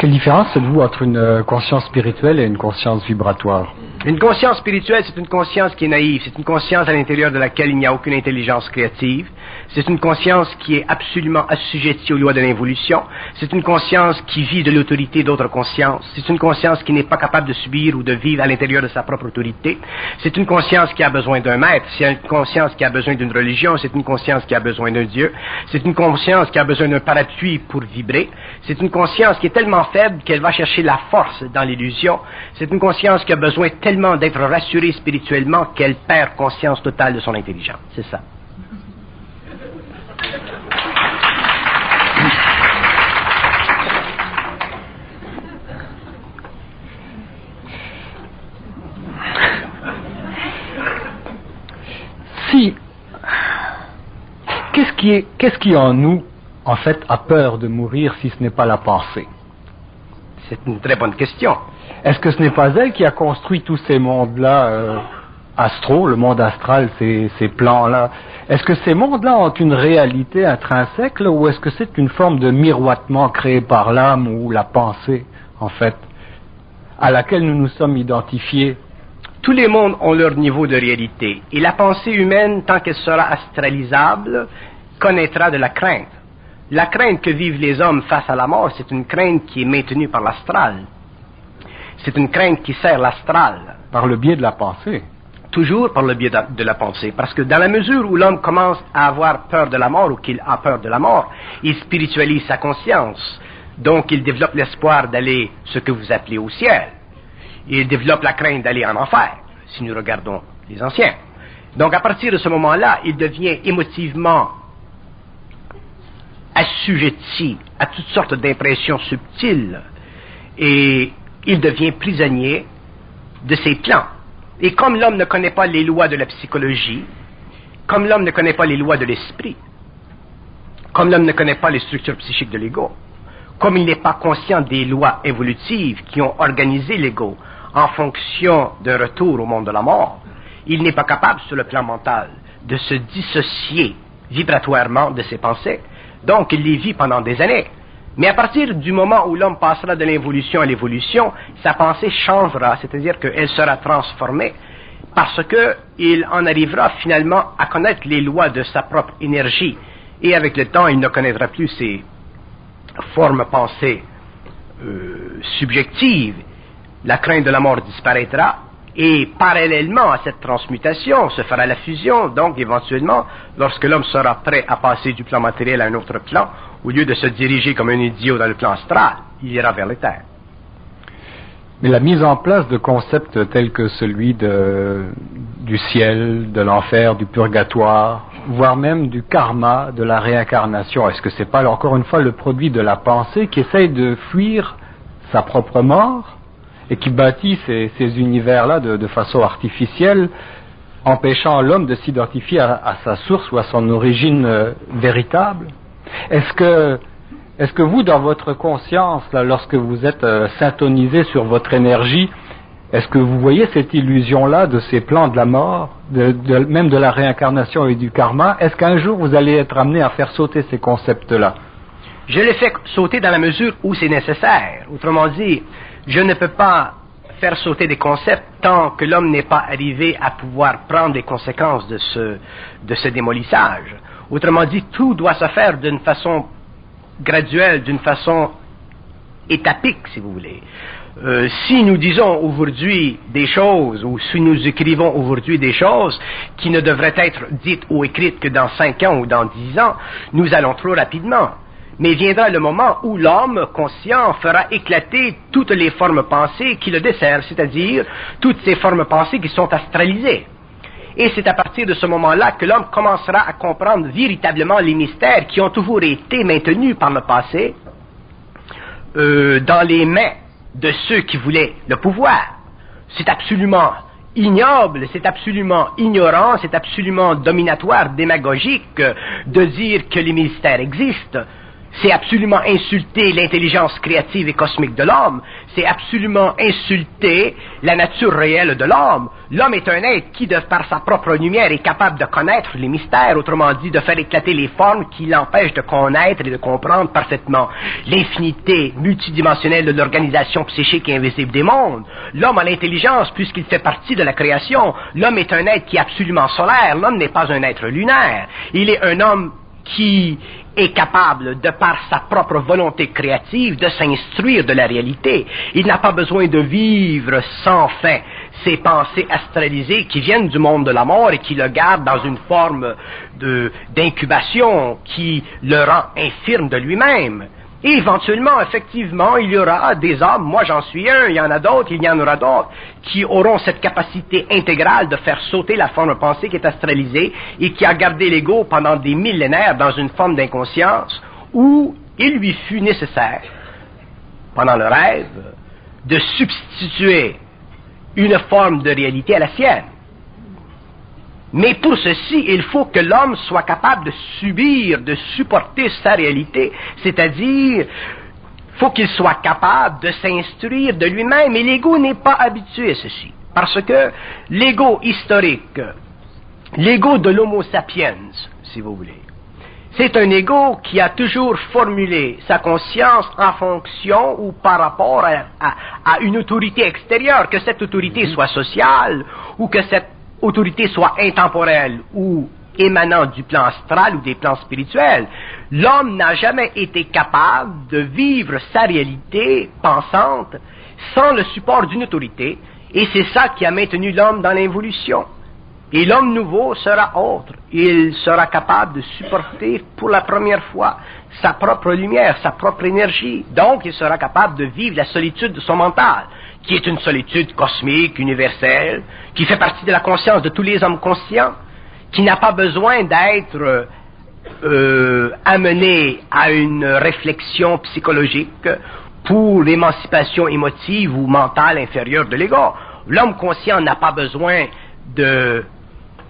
Quelle différence faites-vous entre une conscience spirituelle et une conscience vibratoire? Une conscience spirituelle, c'est une conscience qui est naïve, c'est une conscience à l'intérieur de laquelle il n'y a aucune intelligence créative, c'est une conscience qui est absolument assujettie aux lois de l'involution. C'est une conscience qui vit de l'autorité d'autres consciences. C'est une conscience qui n'est pas capable de subir ou de vivre à l'intérieur de sa propre autorité. C'est une conscience qui a besoin d'un maître. C'est une conscience qui a besoin d'une religion. C'est une conscience qui a besoin d'un Dieu. C'est une conscience qui a besoin d'un parapluie pour vibrer. C'est une conscience qui est tellement faible qu'elle va chercher la force dans l'illusion. C'est une conscience qui a besoin tellement d'être rassurée spirituellement qu'elle perd conscience totale de son intelligence. C'est ça. Si, qu'est-ce qui, est, qu'est-ce qui en nous, en fait, a peur de mourir si ce n'est pas la pensée? C'est une très bonne question. Est-ce que ce n'est pas elle qui a construit tous ces mondes-là euh, astro, le monde astral, ces, ces plans-là? Est-ce que ces mondes-là ont une réalité intrinsèque ou est-ce que c'est une forme de miroitement créé par l'âme ou la pensée, en fait, à laquelle nous nous sommes identifiés? Tous les mondes ont leur niveau de réalité. Et la pensée humaine, tant qu'elle sera astralisable, connaîtra de la crainte. La crainte que vivent les hommes face à la mort, c'est une crainte qui est maintenue par l'astral. C'est une crainte qui sert l'astral. Par le biais de la pensée. Toujours par le biais de la pensée. Parce que dans la mesure où l'homme commence à avoir peur de la mort ou qu'il a peur de la mort, il spiritualise sa conscience. Donc il développe l'espoir d'aller ce que vous appelez au ciel il développe la crainte d'aller en enfer, si nous regardons les anciens. Donc à partir de ce moment-là, il devient émotivement assujetti à toutes sortes d'impressions subtiles et il devient prisonnier de ses plans. Et comme l'homme ne connaît pas les lois de la psychologie, comme l'homme ne connaît pas les lois de l'esprit, comme l'homme ne connaît pas les structures psychiques de l'ego, comme il n'est pas conscient des lois évolutives qui ont organisé l'ego en fonction d'un retour au monde de la mort, il n'est pas capable, sur le plan mental, de se dissocier vibratoirement de ses pensées. Donc, il les vit pendant des années. Mais à partir du moment où l'homme passera de l'involution à l'évolution, sa pensée changera, c'est-à-dire qu'elle sera transformée parce qu'il en arrivera finalement à connaître les lois de sa propre énergie. Et avec le temps, il ne connaîtra plus ses formes pensées euh, subjectives la crainte de la mort disparaîtra et parallèlement à cette transmutation se fera la fusion. Donc, éventuellement, lorsque l'homme sera prêt à passer du plan matériel à un autre plan, au lieu de se diriger comme un idiot dans le plan astral, il ira vers terres. Mais la mise en place de concepts tels que celui du ciel, de l'enfer, du purgatoire, voire même du karma, de la réincarnation, est-ce que c'est pas encore une fois le produit de la pensée qui essaye de fuir sa propre mort et qui bâtit ces, univers-là de, façon artificielle, empêchant l'homme de s'identifier à, sa source ou à son origine euh, véritable. Est-ce que est-ce que vous, dans votre conscience, lorsque vous êtes euh, syntonisé sur votre énergie, est-ce que vous voyez cette illusion-là de ces plans de la mort, même de la réincarnation et du karma? Est-ce qu'un jour vous allez être amené à faire sauter ces concepts-là? Je les fais sauter dans la mesure où c'est nécessaire. Autrement dit, je ne peux pas faire sauter des concepts tant que l'homme n'est pas arrivé à pouvoir prendre les conséquences de ce, de démolissage. Autrement dit, tout doit se faire d'une façon graduelle, d'une façon étapique, si vous voulez. Euh, si nous disons aujourd'hui des choses, ou si nous écrivons aujourd'hui des choses qui ne devraient être dites ou écrites que dans cinq ans ou dans dix ans, nous allons trop rapidement. Mais viendra le moment où l'homme conscient fera éclater toutes les formes pensées qui le desservent, c'est-à-dire toutes ces formes pensées qui sont astralisées. Et c'est à partir de ce moment-là que l'homme commencera à comprendre véritablement les mystères qui ont toujours été maintenus par le passé euh, dans les mains de ceux qui voulaient le pouvoir. C'est absolument ignoble, c'est absolument ignorant, c'est absolument dominatoire, démagogique de dire que les mystères existent c'est absolument insulter l'intelligence créative et cosmique de l'homme, c'est absolument insulter la nature réelle de l'homme. L'homme est un être qui, de par sa propre lumière, est capable de connaître les mystères, autrement dit, de faire éclater les formes qui l'empêchent de connaître et de comprendre parfaitement l'infinité multidimensionnelle de l'organisation psychique et invisible des mondes. L'homme a l'intelligence puisqu'il fait partie de la création. L'homme est un être qui est absolument solaire. L'homme n'est pas un être lunaire. Il est un homme qui est capable, de par sa propre volonté créative, de s'instruire de la réalité. Il n'a pas besoin de vivre sans fin ces pensées astralisées qui viennent du monde de la mort et qui le gardent dans une forme d'incubation qui le rend infirme de lui-même. Et éventuellement, effectivement, il y aura des hommes, moi j'en suis un, il y en a d'autres, il y en aura d'autres, qui auront cette capacité intégrale de faire sauter la forme pensée qui est astralisée et qui a gardé l'ego pendant des millénaires dans une forme d'inconscience où il lui fut nécessaire, pendant le rêve, de substituer une forme de réalité à la sienne. Mais pour ceci, il faut que l'homme soit capable de subir, de supporter sa réalité, c'est-à-dire faut qu'il soit capable de s'instruire de lui-même, et l'ego n'est pas habitué à ceci, parce que l'ego historique, l'ego de l'homo sapiens, si vous voulez, c'est un ego qui a toujours formulé sa conscience en fonction ou par rapport à, à une autorité extérieure, que cette autorité soit sociale ou que cette autorité soit intemporelle ou émanant du plan astral ou des plans spirituels, l'homme n'a jamais été capable de vivre sa réalité pensante sans le support d'une autorité, et c'est ça qui a maintenu l'homme dans l'évolution. Et l'homme nouveau sera autre. Il sera capable de supporter pour la première fois sa propre lumière, sa propre énergie. Donc, il sera capable de vivre la solitude de son mental qui est une solitude cosmique, universelle, qui fait partie de la conscience de tous les hommes conscients, qui n'a pas besoin d'être euh, amené à une réflexion psychologique pour l'émancipation émotive ou mentale inférieure de l'ego. L'homme conscient n'a pas besoin de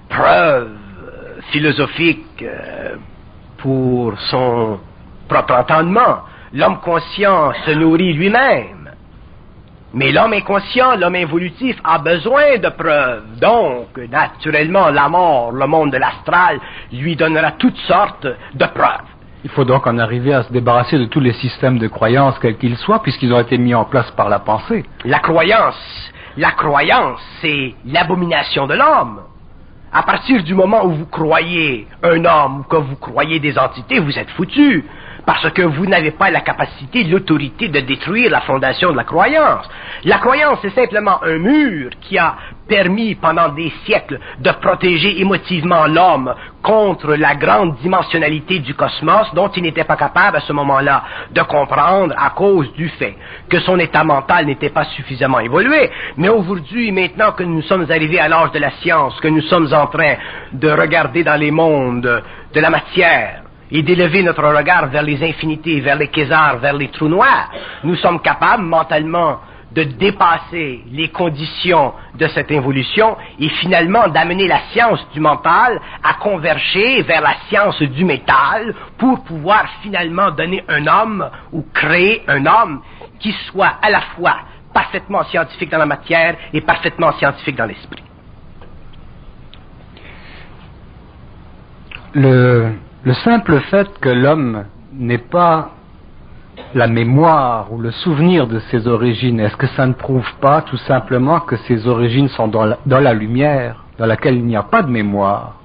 preuves philosophiques euh, pour son propre entendement. L'homme conscient se nourrit lui-même. Mais l'homme inconscient, l'homme involutif a besoin de preuves. Donc, naturellement, la mort, le monde de l'astral, lui donnera toutes sortes de preuves. Il faut donc en arriver à se débarrasser de tous les systèmes de croyances, quels qu'ils soient, puisqu'ils ont été mis en place par la pensée. La croyance, la croyance, c'est l'abomination de l'homme. À partir du moment où vous croyez un homme ou que vous croyez des entités, vous êtes foutu. Parce que vous n'avez pas la capacité, l'autorité de détruire la fondation de la croyance. La croyance est simplement un mur qui a permis pendant des siècles de protéger émotivement l'homme contre la grande dimensionnalité du cosmos dont il n'était pas capable à ce moment-là de comprendre à cause du fait que son état mental n'était pas suffisamment évolué. Mais aujourd'hui, maintenant que nous sommes arrivés à l'âge de la science, que nous sommes en train de regarder dans les mondes de la matière, et d'élever notre regard vers les infinités, vers les quasars, vers les trous noirs, nous sommes capables mentalement de dépasser les conditions de cette évolution et finalement d'amener la science du mental à converger vers la science du métal pour pouvoir finalement donner un homme ou créer un homme qui soit à la fois parfaitement scientifique dans la matière et parfaitement scientifique dans l'esprit. Le, le simple fait que l'homme n'ait pas la mémoire ou le souvenir de ses origines, est-ce que ça ne prouve pas tout simplement que ses origines sont dans la, lumière, dans laquelle il n'y a pas de mémoire?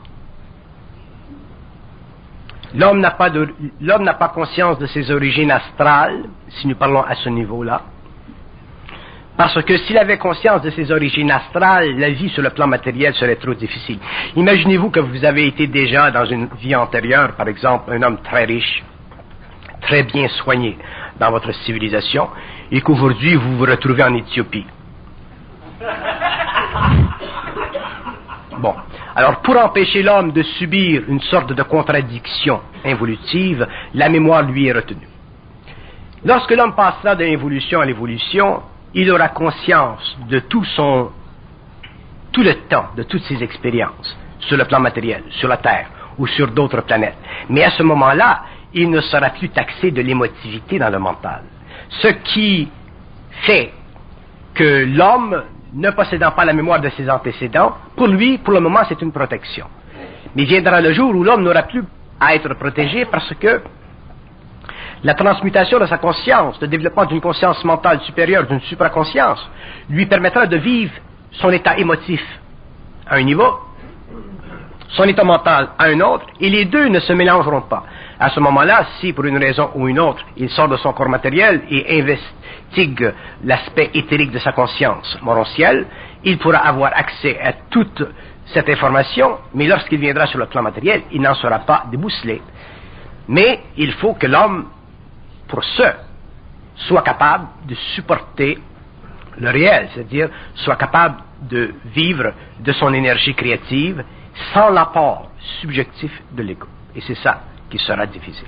L'homme n'a pas, de, l'homme n'a pas conscience de ses origines astrales, si nous parlons à ce niveau-là. Parce que s'il avait conscience de ses origines astrales, la vie sur le plan matériel serait trop difficile. Imaginez-vous que vous avez été déjà dans une vie antérieure, par exemple, un homme très riche, très bien soigné dans votre civilisation, et qu'aujourd'hui vous vous retrouvez en Éthiopie. Bon. Alors, pour empêcher l'homme de subir une sorte de contradiction involutive, la mémoire lui est retenue. Lorsque l'homme passera de l'évolution à l'évolution, il aura conscience de tout son, tout le temps, de toutes ses expériences sur le plan matériel, sur la Terre ou sur d'autres planètes. Mais à ce moment-là, il ne sera plus taxé de l'émotivité dans le mental. Ce qui fait que l'homme, ne possédant pas la mémoire de ses antécédents, pour lui, pour le moment, c'est une protection. Mais viendra le jour où l'homme n'aura plus à être protégé parce que la transmutation de sa conscience, le développement d'une conscience mentale supérieure, d'une supraconscience, lui permettra de vivre son état émotif à un niveau, son état mental à un autre, et les deux ne se mélangeront pas. À ce moment-là, si pour une raison ou une autre, il sort de son corps matériel et investigue l'aspect éthérique de sa conscience morontielle, il pourra avoir accès à toute cette information, mais lorsqu'il viendra sur le plan matériel, il n'en sera pas débousselé. Mais il faut que l'homme pour ce, soit capable de supporter le réel, c'est-à-dire soit capable de vivre de son énergie créative sans l'apport subjectif de l'ego. Et c'est ça qui sera difficile.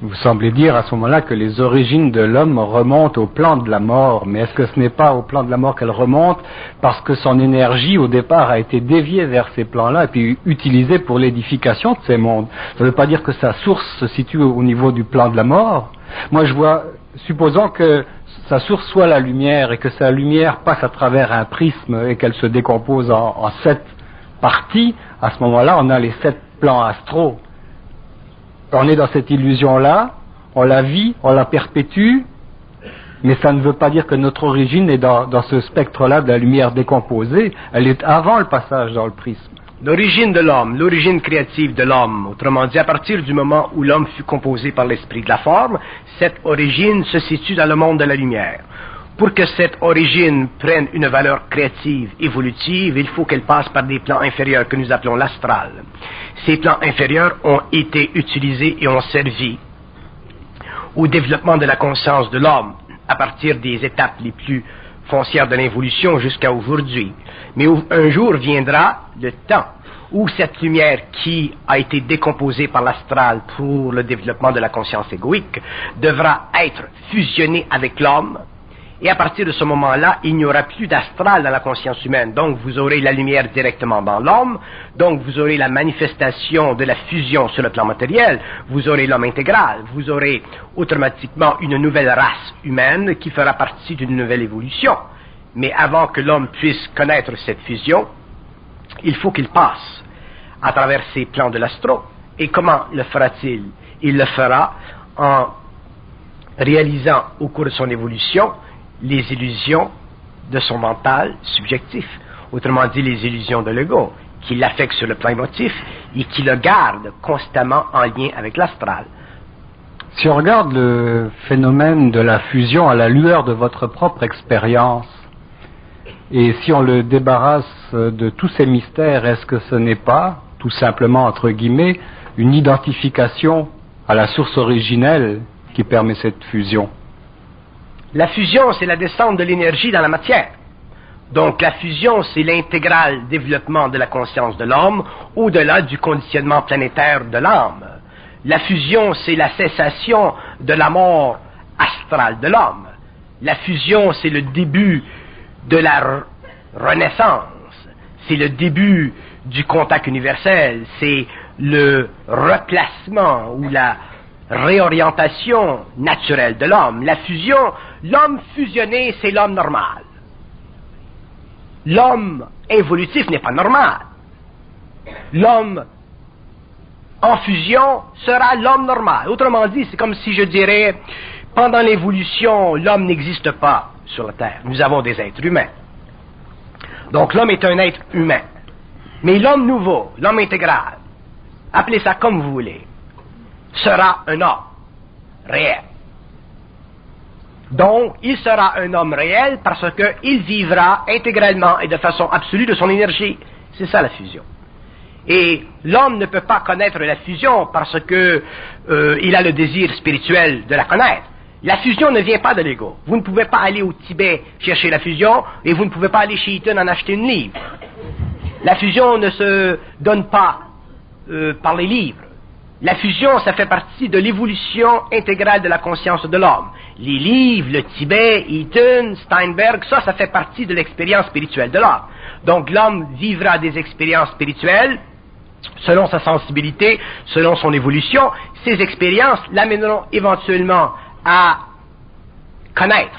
Vous semblez dire à ce moment-là que les origines de l'homme remontent au plan de la mort, mais est-ce que ce n'est pas au plan de la mort qu'elles remontent parce que son énergie au départ a été déviée vers ces plans-là et puis utilisée pour l'édification de ces mondes? Ça ne veut pas dire que sa source se situe au niveau du plan de la mort. Moi je vois, supposons que sa source soit la lumière et que sa lumière passe à travers un prisme et qu'elle se décompose en, en sept parties, à ce moment-là on a les sept plans astraux on est dans cette illusion-là, on la vit, on la perpétue, mais ça ne veut pas dire que notre origine est dans, ce spectre-là de la lumière décomposée, elle est avant le passage dans le prisme. L'origine de l'homme, l'origine créative de l'homme, autrement dit, à partir du moment où l'homme fut composé par l'esprit de la forme, cette origine se situe dans le monde de la lumière. Pour que cette origine prenne une valeur créative, évolutive, il faut qu'elle passe par des plans inférieurs que nous appelons l'astral. Ces plans inférieurs ont été utilisés et ont servi au développement de la conscience de l'homme à partir des étapes les plus foncières de l'évolution jusqu'à aujourd'hui. Mais un jour viendra le temps où cette lumière qui a été décomposée par l'astral pour le développement de la conscience égoïque devra être fusionnée avec l'homme et à partir de ce moment-là, il n'y aura plus d'astral dans la conscience humaine. Donc vous aurez la lumière directement dans l'homme, donc vous aurez la manifestation de la fusion sur le plan matériel, vous aurez l'homme intégral, vous aurez automatiquement une nouvelle race humaine qui fera partie d'une nouvelle évolution. Mais avant que l'homme puisse connaître cette fusion, il faut qu'il passe à travers ces plans de l'astro. Et comment le fera-t-il? Il le fera en réalisant au cours de son évolution les illusions de son mental subjectif, autrement dit les illusions de l'ego, qui l'affectent sur le plan émotif et qui le garde constamment en lien avec l'astral. Si on regarde le phénomène de la fusion à la lueur de votre propre expérience, et si on le débarrasse de tous ces mystères, est-ce que ce n'est pas, tout simplement entre guillemets, une identification à la source originelle qui permet cette fusion? La fusion, c'est la descente de l'énergie dans la matière. Donc la fusion, c'est l'intégral développement de la conscience de l'homme au-delà du conditionnement planétaire de l'âme. La fusion, c'est la cessation de la mort astrale de l'homme. La fusion, c'est le début de la renaissance. C'est le début du contact universel. C'est le replacement ou la réorientation naturelle de l'homme. La fusion, l'homme fusionné, c'est l'homme normal. L'homme évolutif n'est pas normal. L'homme en fusion sera l'homme normal. Autrement dit, c'est comme si je dirais, pendant l'évolution, l'homme n'existe pas sur la Terre. Nous avons des êtres humains. Donc l'homme est un être humain. Mais l'homme nouveau, l'homme intégral, appelez ça comme vous voulez, sera un homme réel. Donc, il sera un homme réel parce qu'il vivra intégralement et de façon absolue de son énergie. C'est ça la fusion. Et l'homme ne peut pas connaître la fusion parce que euh, a le désir spirituel de la connaître. La fusion ne vient pas de l'ego. Vous ne pouvez pas aller au Tibet chercher la fusion et vous ne pouvez pas aller chez Eaton en acheter une livre. La fusion ne se donne pas euh, par les livres. La fusion, ça fait partie de l'évolution intégrale de la conscience de l'homme. Les livres, le Tibet, Eaton, Steinberg, ça, ça fait partie de l'expérience spirituelle de l'homme. Donc l'homme vivra des expériences spirituelles selon sa sensibilité, selon son évolution. Ces expériences l'amèneront éventuellement à connaître,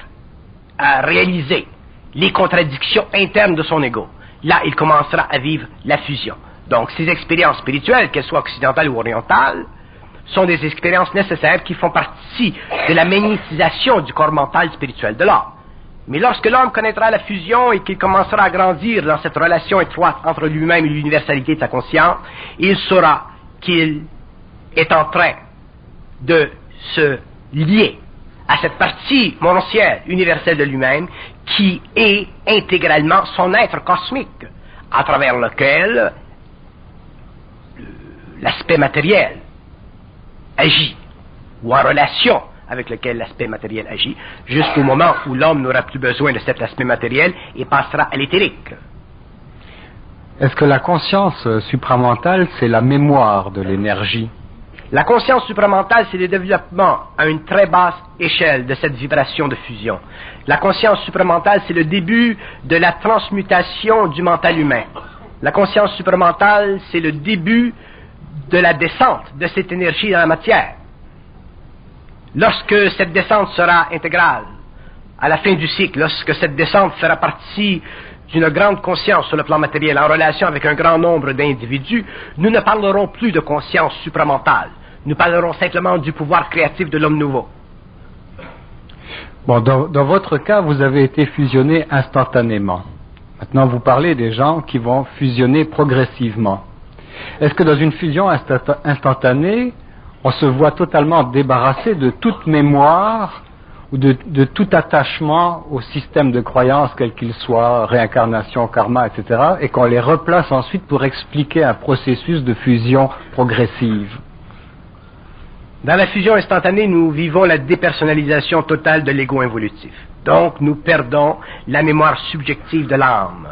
à réaliser les contradictions internes de son ego. Là, il commencera à vivre la fusion. Donc, ces expériences spirituelles, qu'elles soient occidentales ou orientales, sont des expériences nécessaires qui font partie de la magnétisation du corps mental spirituel de l'homme. Mais lorsque l'homme connaîtra la fusion et qu'il commencera à grandir dans cette relation étroite entre lui-même et l'universalité de sa conscience, il saura qu'il est en train de se lier à cette partie mononcielle universelle de lui-même qui est intégralement son être cosmique, à travers lequel l'aspect matériel agit, ou en relation avec lequel l'aspect matériel agit, jusqu'au moment où l'homme n'aura plus besoin de cet aspect matériel et passera à l'éthérique. Est-ce que la conscience supramentale, c'est la mémoire de l'énergie? La conscience supramentale, c'est le développement à une très basse échelle de cette vibration de fusion. La conscience supramentale, c'est le début de la transmutation du mental humain. La conscience supramentale, c'est le début de la descente de cette énergie dans la matière. Lorsque cette descente sera intégrale, à la fin du cycle, lorsque cette descente fera partie d'une grande conscience sur le plan matériel en relation avec un grand nombre d'individus, nous ne parlerons plus de conscience supramentale. Nous parlerons simplement du pouvoir créatif de l'homme nouveau. Bon, dans, dans, votre cas, vous avez été fusionné instantanément. Maintenant, vous parlez des gens qui vont fusionner progressivement. Est-ce que dans une fusion instantanée, on se voit totalement débarrassé de toute mémoire ou de, tout attachement au système de croyance, quel qu'il soit, réincarnation, karma, etc., et qu'on les replace ensuite pour expliquer un processus de fusion progressive? Dans la fusion instantanée, nous vivons la dépersonnalisation totale de l'ego involutif. Donc, nous perdons la mémoire subjective de l'âme.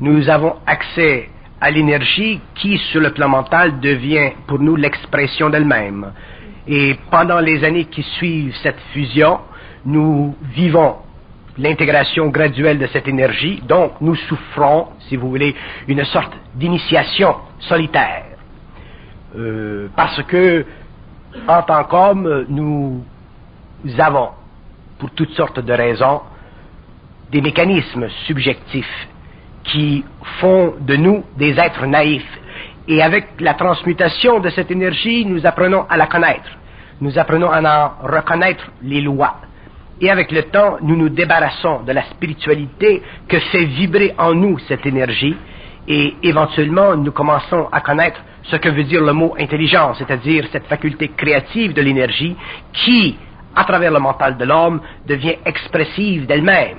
Nous avons accès à l'énergie qui, sur le plan mental, devient pour nous l'expression d'elle-même. Et pendant les années qui suivent cette fusion, nous vivons l'intégration graduelle de cette énergie, donc nous souffrons, si vous voulez, une sorte d'initiation solitaire. Euh, parce que, en tant qu'homme, nous avons, pour toutes sortes de raisons, des mécanismes subjectifs qui font de nous des êtres naïfs. Et avec la transmutation de cette énergie, nous apprenons à la connaître. Nous apprenons à en reconnaître les lois. Et avec le temps, nous nous débarrassons de la spiritualité que fait vibrer en nous cette énergie. et éventuellement nous commençons à connaître ce que veut dire le mot intelligence, c'est-à-dire cette faculté créative de l'énergie qui, à travers le mental de l'homme, devient expressive d'elle-même.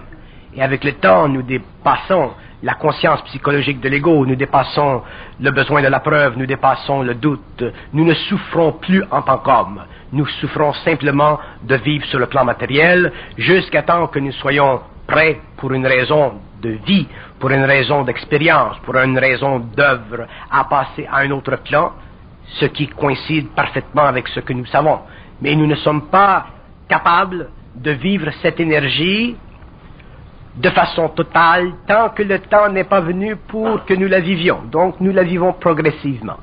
Et avec le temps, nous dépassons la conscience psychologique de l'ego, nous dépassons le besoin de la preuve, nous dépassons le doute, nous ne souffrons plus en tant qu'hommes, nous souffrons simplement de vivre sur le plan matériel jusqu'à temps que nous soyons prêts pour une raison de vie, pour une raison d'expérience, pour une raison d'œuvre, à passer à un autre plan, ce qui coïncide parfaitement avec ce que nous savons. Mais nous ne sommes pas capables de vivre cette énergie de façon totale tant que le temps n'est pas venu pour que nous la vivions. Donc nous la vivons progressivement.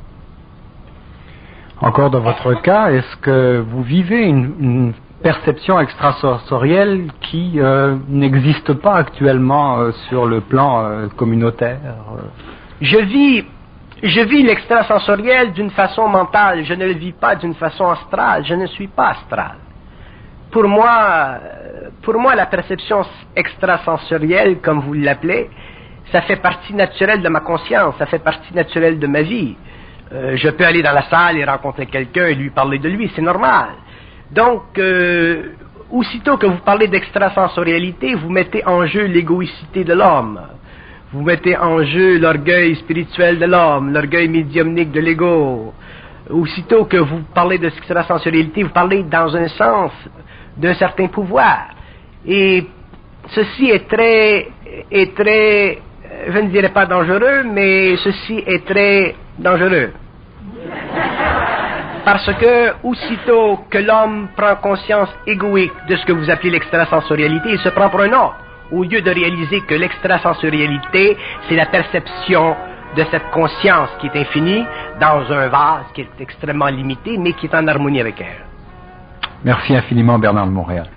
Encore dans votre cas, est-ce que vous vivez une, perception extrasensorielle qui euh, n'existe pas actuellement euh, sur le plan euh, communautaire Je vis, je vis l'extrasensoriel d'une façon mentale. Je ne le vis pas d'une façon astrale. Je ne suis pas astral pour moi, pour moi, la perception extrasensorielle, comme vous l'appelez, ça fait partie naturelle de ma conscience, ça fait partie naturelle de ma vie. Euh, je peux aller dans la salle et rencontrer quelqu'un et lui parler de lui, c'est normal. Donc, euh, aussitôt que vous parlez d'extrasensorialité, vous mettez en jeu l'égoïcité de l'homme. Vous mettez en jeu l'orgueil spirituel de l'homme, l'orgueil médiumnique de l'ego. Aussitôt que vous parlez d'extrasensorialité, vous parlez dans un sens d'un certain pouvoir. Et ceci est très, est très, je ne dirais pas dangereux, mais ceci est très dangereux. Parce que, aussitôt que l'homme prend conscience égoïque de ce que vous appelez l'extrasensorialité, il se prend pour un autre, au lieu de réaliser que l'extrasensorialité, c'est la perception de cette conscience qui est infinie dans un vase qui est extrêmement limité, mais qui est en harmonie avec elle. Merci infiniment Bernard de Montréal.